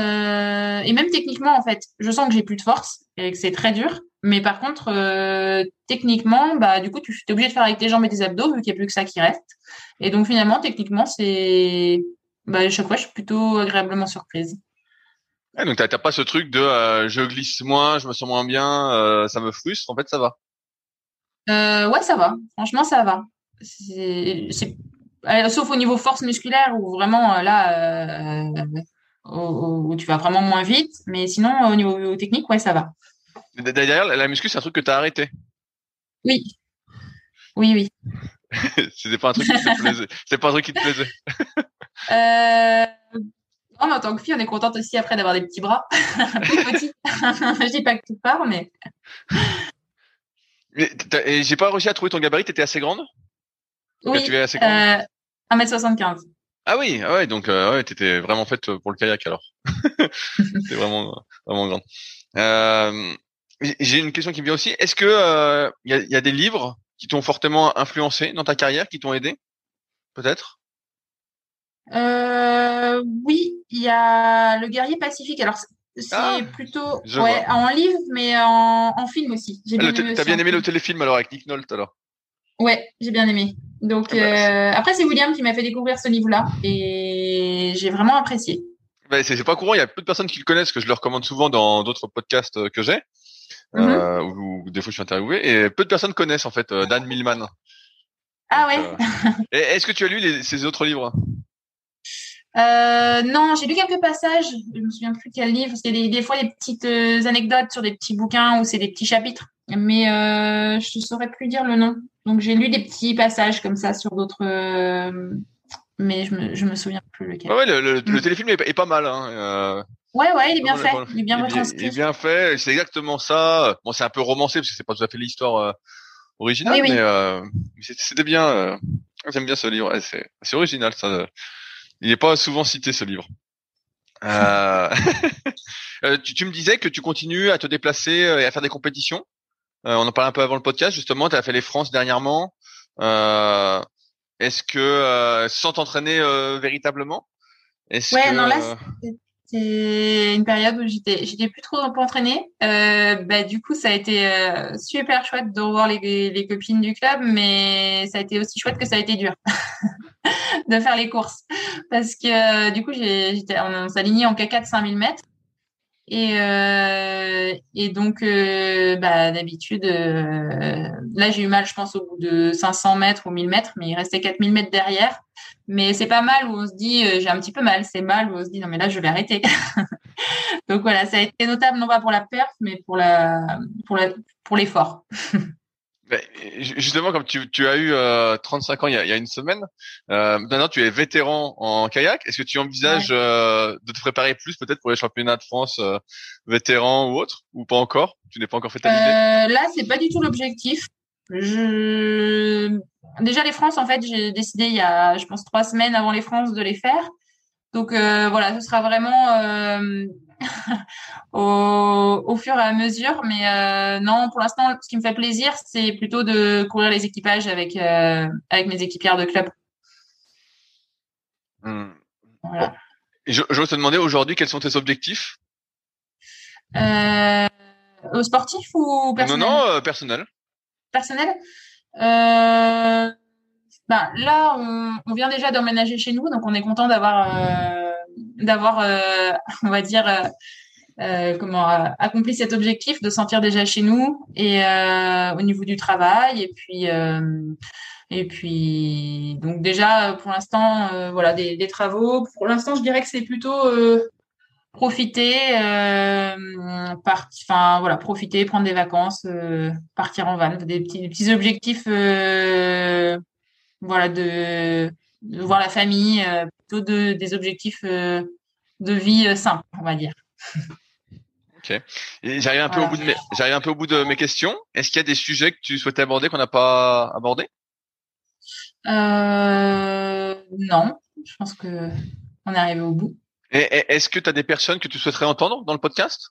et même techniquement, en fait, je sens que j'ai plus de force et que c'est très dur. Mais par contre, euh, techniquement, bah, du coup, tu es obligé de faire avec tes jambes et tes abdos vu qu'il n'y a plus que ça qui reste. Et donc, finalement, techniquement, c'est, bah, chaque fois, je suis plutôt agréablement surprise. Ouais, donc, t'as pas ce truc de euh, je glisse moins, je me sens moins bien, euh, ça me frustre. En fait, ça va. Euh, ouais, ça va. Franchement, ça va. C'est, sauf au niveau force musculaire où vraiment là, où, où, tu vas vraiment moins vite. Mais sinon, au niveau technique, ouais, ça va. D'ailleurs, la muscu, c'est un truc que tu as arrêté. Oui. Oui, oui. [laughs] C'était pas un truc qui te plaisait. C'est pas un truc qui te plaisait. euh... Non, mais en tant que fille, on est contente aussi après d'avoir des petits bras. [laughs] Plus petits. [laughs] Je dis pas que tout part, mais. et j'ai pas réussi à trouver ton gabarit, t'étais assez grande? Oui. Tu es assez grande. Euh, 1m75. Ah oui, ah ouais, donc euh, ouais, t'étais vraiment faite pour le kayak alors. [laughs] C'est vraiment, vraiment grande. Euh, j'ai une question qui me vient aussi. Est-ce que il euh, y, a, des livres qui t'ont fortement influencé dans ta carrière, qui t'ont aidé, peut-être? Euh, Oui, il y a Le Guerrier Pacifique. Alors c'est ah, plutôt ouais, en livre, mais en, en film aussi. J'ai ah, bien, bien aimé le téléfilm alors avec Nick Nolte alors Ouais, j'ai bien aimé. Donc ah bah, euh, après c'est William qui m'a fait découvrir ce livre-là et j'ai vraiment apprécié. Bah, c'est pas courant, il y a peu de personnes qui le connaissent, que je le recommande souvent dans d'autres podcasts euh, que j'ai. Euh, où, des fois je suis interviewé et peu de personnes connaissent en fait euh, Dan Millman. Ah ouais. Est-ce que tu as lu les, ces autres livres? Euh, non, j'ai lu quelques passages. Je me souviens plus quel livre. C'est des, des fois des petites anecdotes sur des petits bouquins ou c'est des petits chapitres. Mais euh, je ne saurais plus dire le nom. Donc j'ai lu des petits passages comme ça sur d'autres. mais je me, je me souviens plus lequel. Ouais, le, le, le mm. téléfilm est, est, pas mal. Hein. Ouais, ouais, il est bien fait. Il est bien retranscrit. Il est bien fait. C'est exactement ça. Bon, c'est un peu romancé parce que c'est pas tout à fait l'histoire euh, originale, mais euh, c'était bien. Euh, J'aime bien ce livre. c'est original. Ça, il n'est pas souvent cité ce livre. [laughs] Euh... tu, tu, me disais que tu continues à te déplacer et à faire des compétitions? On en parlait un peu avant le podcast, justement. Tu as fait les France dernièrement. Est-ce que sans t'entraîner véritablement? Est-ce ouais, non, là, c'est une période où j'étais j'étais plus trop entraînée. Euh, bah, du coup, ça a été euh, super chouette de revoir les, les copines du club, mais ça a été aussi chouette que ça a été dur [laughs] de faire les courses. Parce que euh, du coup, j'étais on s'alignait en K4 5000 mètres. Et, euh, et donc, euh, bah, d'habitude, euh, là, j'ai eu mal, je pense, au bout de 500 mètres ou 1000 mètres, mais il restait 4000 mètres derrière. Mais c'est pas mal où on se dit, j'ai un petit peu mal. C'est mal où on se dit, non, mais là, je vais arrêter. [laughs] donc voilà, ça a été notable, non pas pour la perf, mais pour la, pour la, pour l'effort. [laughs] Justement, comme tu, tu as eu euh, 35 ans il y a, il y a une semaine, euh, maintenant tu es vétéran en kayak. Est-ce que tu envisages euh, de te préparer plus peut-être pour les championnats de France euh, vétérans ou autres, ou pas encore? Tu n'es pas encore fait ta idée Là, c'est pas du tout l'objectif. Je... Déjà les France, en fait, j'ai décidé il y a, je pense, trois semaines avant les France de les faire. Donc voilà, ce sera vraiment [laughs] au, au, fur et à mesure. Mais euh, non, pour l'instant, ce qui me fait plaisir, c'est plutôt de courir les équipages avec, euh, avec mes équipières de club. Hmm. Voilà. je, je veux te demander aujourd'hui quels sont tes objectifs? Euh, Sportif ou personnel Non, non, euh, personnel. Personnel? Euh, ben, Là, on, on vient déjà d'emménager chez nous, donc on est content d'avoir d'avoir, euh, [laughs] on va dire, euh, euh, comment accompli cet objectif de sentir déjà chez nous et au niveau du travail et puis et puis donc déjà pour l'instant voilà des, travaux. Pour l'instant je dirais que c'est plutôt profiter enfin voilà profiter prendre des vacances partir en van des petits, des petits objectifs voilà de voir la famille, plutôt de, des objectifs euh, de vie euh, simples, on va dire. Ok. j'arrive un peu au bout de mes, j'arrive un peu au bout de mes questions. Est-ce qu'il y a des sujets que tu souhaitais aborder qu'on n'a pas abordé euh, Non, je pense que on est arrivé au bout. Et, est-ce que tu as des personnes que tu souhaiterais entendre dans le podcast,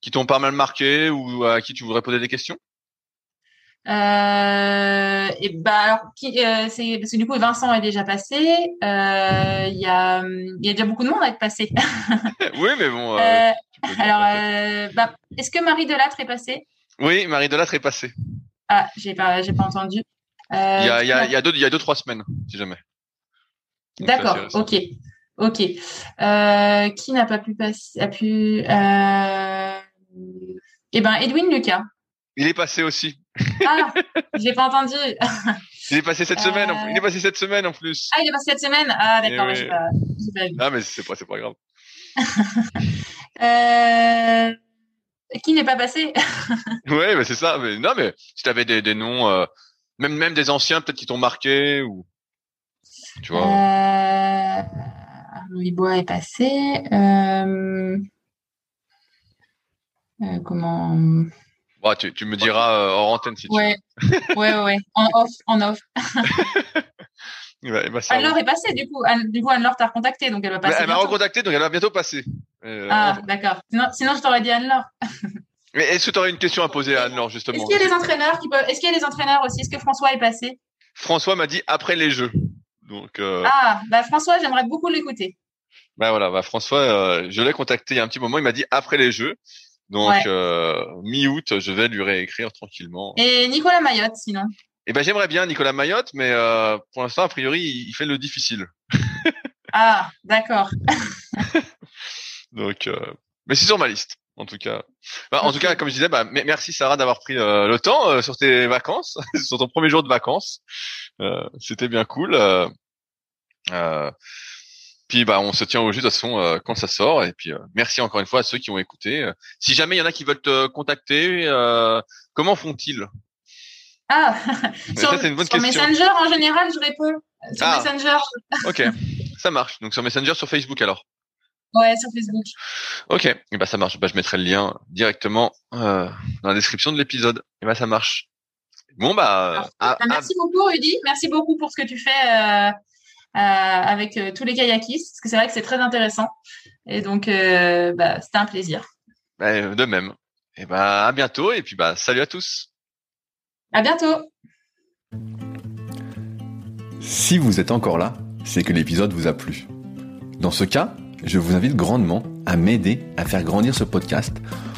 qui t'ont pas mal marqué ou à qui tu voudrais poser des questions? Euh, et bah alors, qui, euh, c'est parce que du coup Vincent est déjà passé. Euh, il y a, il y a déjà beaucoup de monde à être passé. [laughs] oui, mais bon. Alors, bah, est-ce que Marie Delattre est passée? Oui, Marie Delattre est passée. Ah, j'ai pas, j'ai pas entendu. il y a, il y a, il y a deux, il y a deux trois semaines, si jamais. D'accord. Ok. Ok. qui n'a pas pu passer, a pu. Eh ben, Edwin Lucas. Il est passé aussi. Ah, j'ai pas entendu. il est passé cette semaine. Il est passé cette semaine en plus. Ah, il est passé cette semaine? Ah, d'accord. Oui. Pas, pas ah, mais c'est pas, c'est pas grave. [laughs] euh... Qui n'est pas passé? [laughs] Ouais, mais c'est ça. Mais non, mais si t'avais des, des noms, euh, même même des anciens peut-être qui t'ont marqué ou tu vois. Euh... Louis Bois est passé. Euh... Euh, comment Bon, tu, tu me diras euh, hors antenne si ouais. tu veux. ouais, ouais, ouais. En off, en off. [laughs] ouais, bah, Anne-Laure est passée, du coup. Anne, du coup, Anne-Laure t'a recontacté, donc elle va passer. elle m'a recontacté, donc elle va bientôt passer. Euh, ah, d'accord. Sinon, sinon, je t'aurais dit Anne-Laure. [laughs] Mais est-ce que tu aurais une question à poser à Anne-Laure, justement? Est-ce qu'il y a des entraîneurs qui peuvent... Est-ce qu'il y a des entraîneurs aussi? Est-ce que François est passé? François m'a dit après les jeux. Donc, euh... Ah, bah François, j'aimerais beaucoup l'écouter. Bah voilà, bah François, euh, je l'ai contacté il y a un petit moment, il m'a dit après les jeux. Donc euh, mi-août, je vais lui réécrire tranquillement. Et Nicolas Mayotte, sinon Eh ben j'aimerais bien Nicolas Mayotte, mais euh, pour l'instant, a priori, il fait le difficile. [laughs] ah, d'accord. [laughs] Donc, euh, mais c'est sur ma liste, en tout cas. Bah, En tout cas, comme je disais, bah, merci Sarah d'avoir pris euh, le temps euh, sur tes vacances, [laughs] sur ton premier jour de vacances. C'était bien cool. Euh, puis bah on se tient au jus de toute façon euh, quand ça sort. Et puis euh, merci encore une fois à ceux qui ont écouté. Euh, si jamais il y en a qui veulent te contacter, comment font-ils? Ah, sur, une bonne sur Messenger en général, je réponds. Sur ah. Messenger. ok, ça marche. Donc sur Messenger, sur Facebook alors? Ouais, sur Facebook. Ok, et bah ça marche. Bah je mettrai le lien directement dans la description de l'épisode. Et bah ça marche. Bon bah. merci beaucoup Rudy. Merci beaucoup pour ce que tu fais avec tous les kayakistes, parce que c'est vrai que c'est très intéressant. Et donc, bah, c'était un plaisir. Bah, de même. Et bah, à bientôt. Et puis, bah, salut à tous. À bientôt. Si vous êtes encore là, c'est que l'épisode vous a plu. Dans ce cas, je vous invite grandement à m'aider à faire grandir ce podcast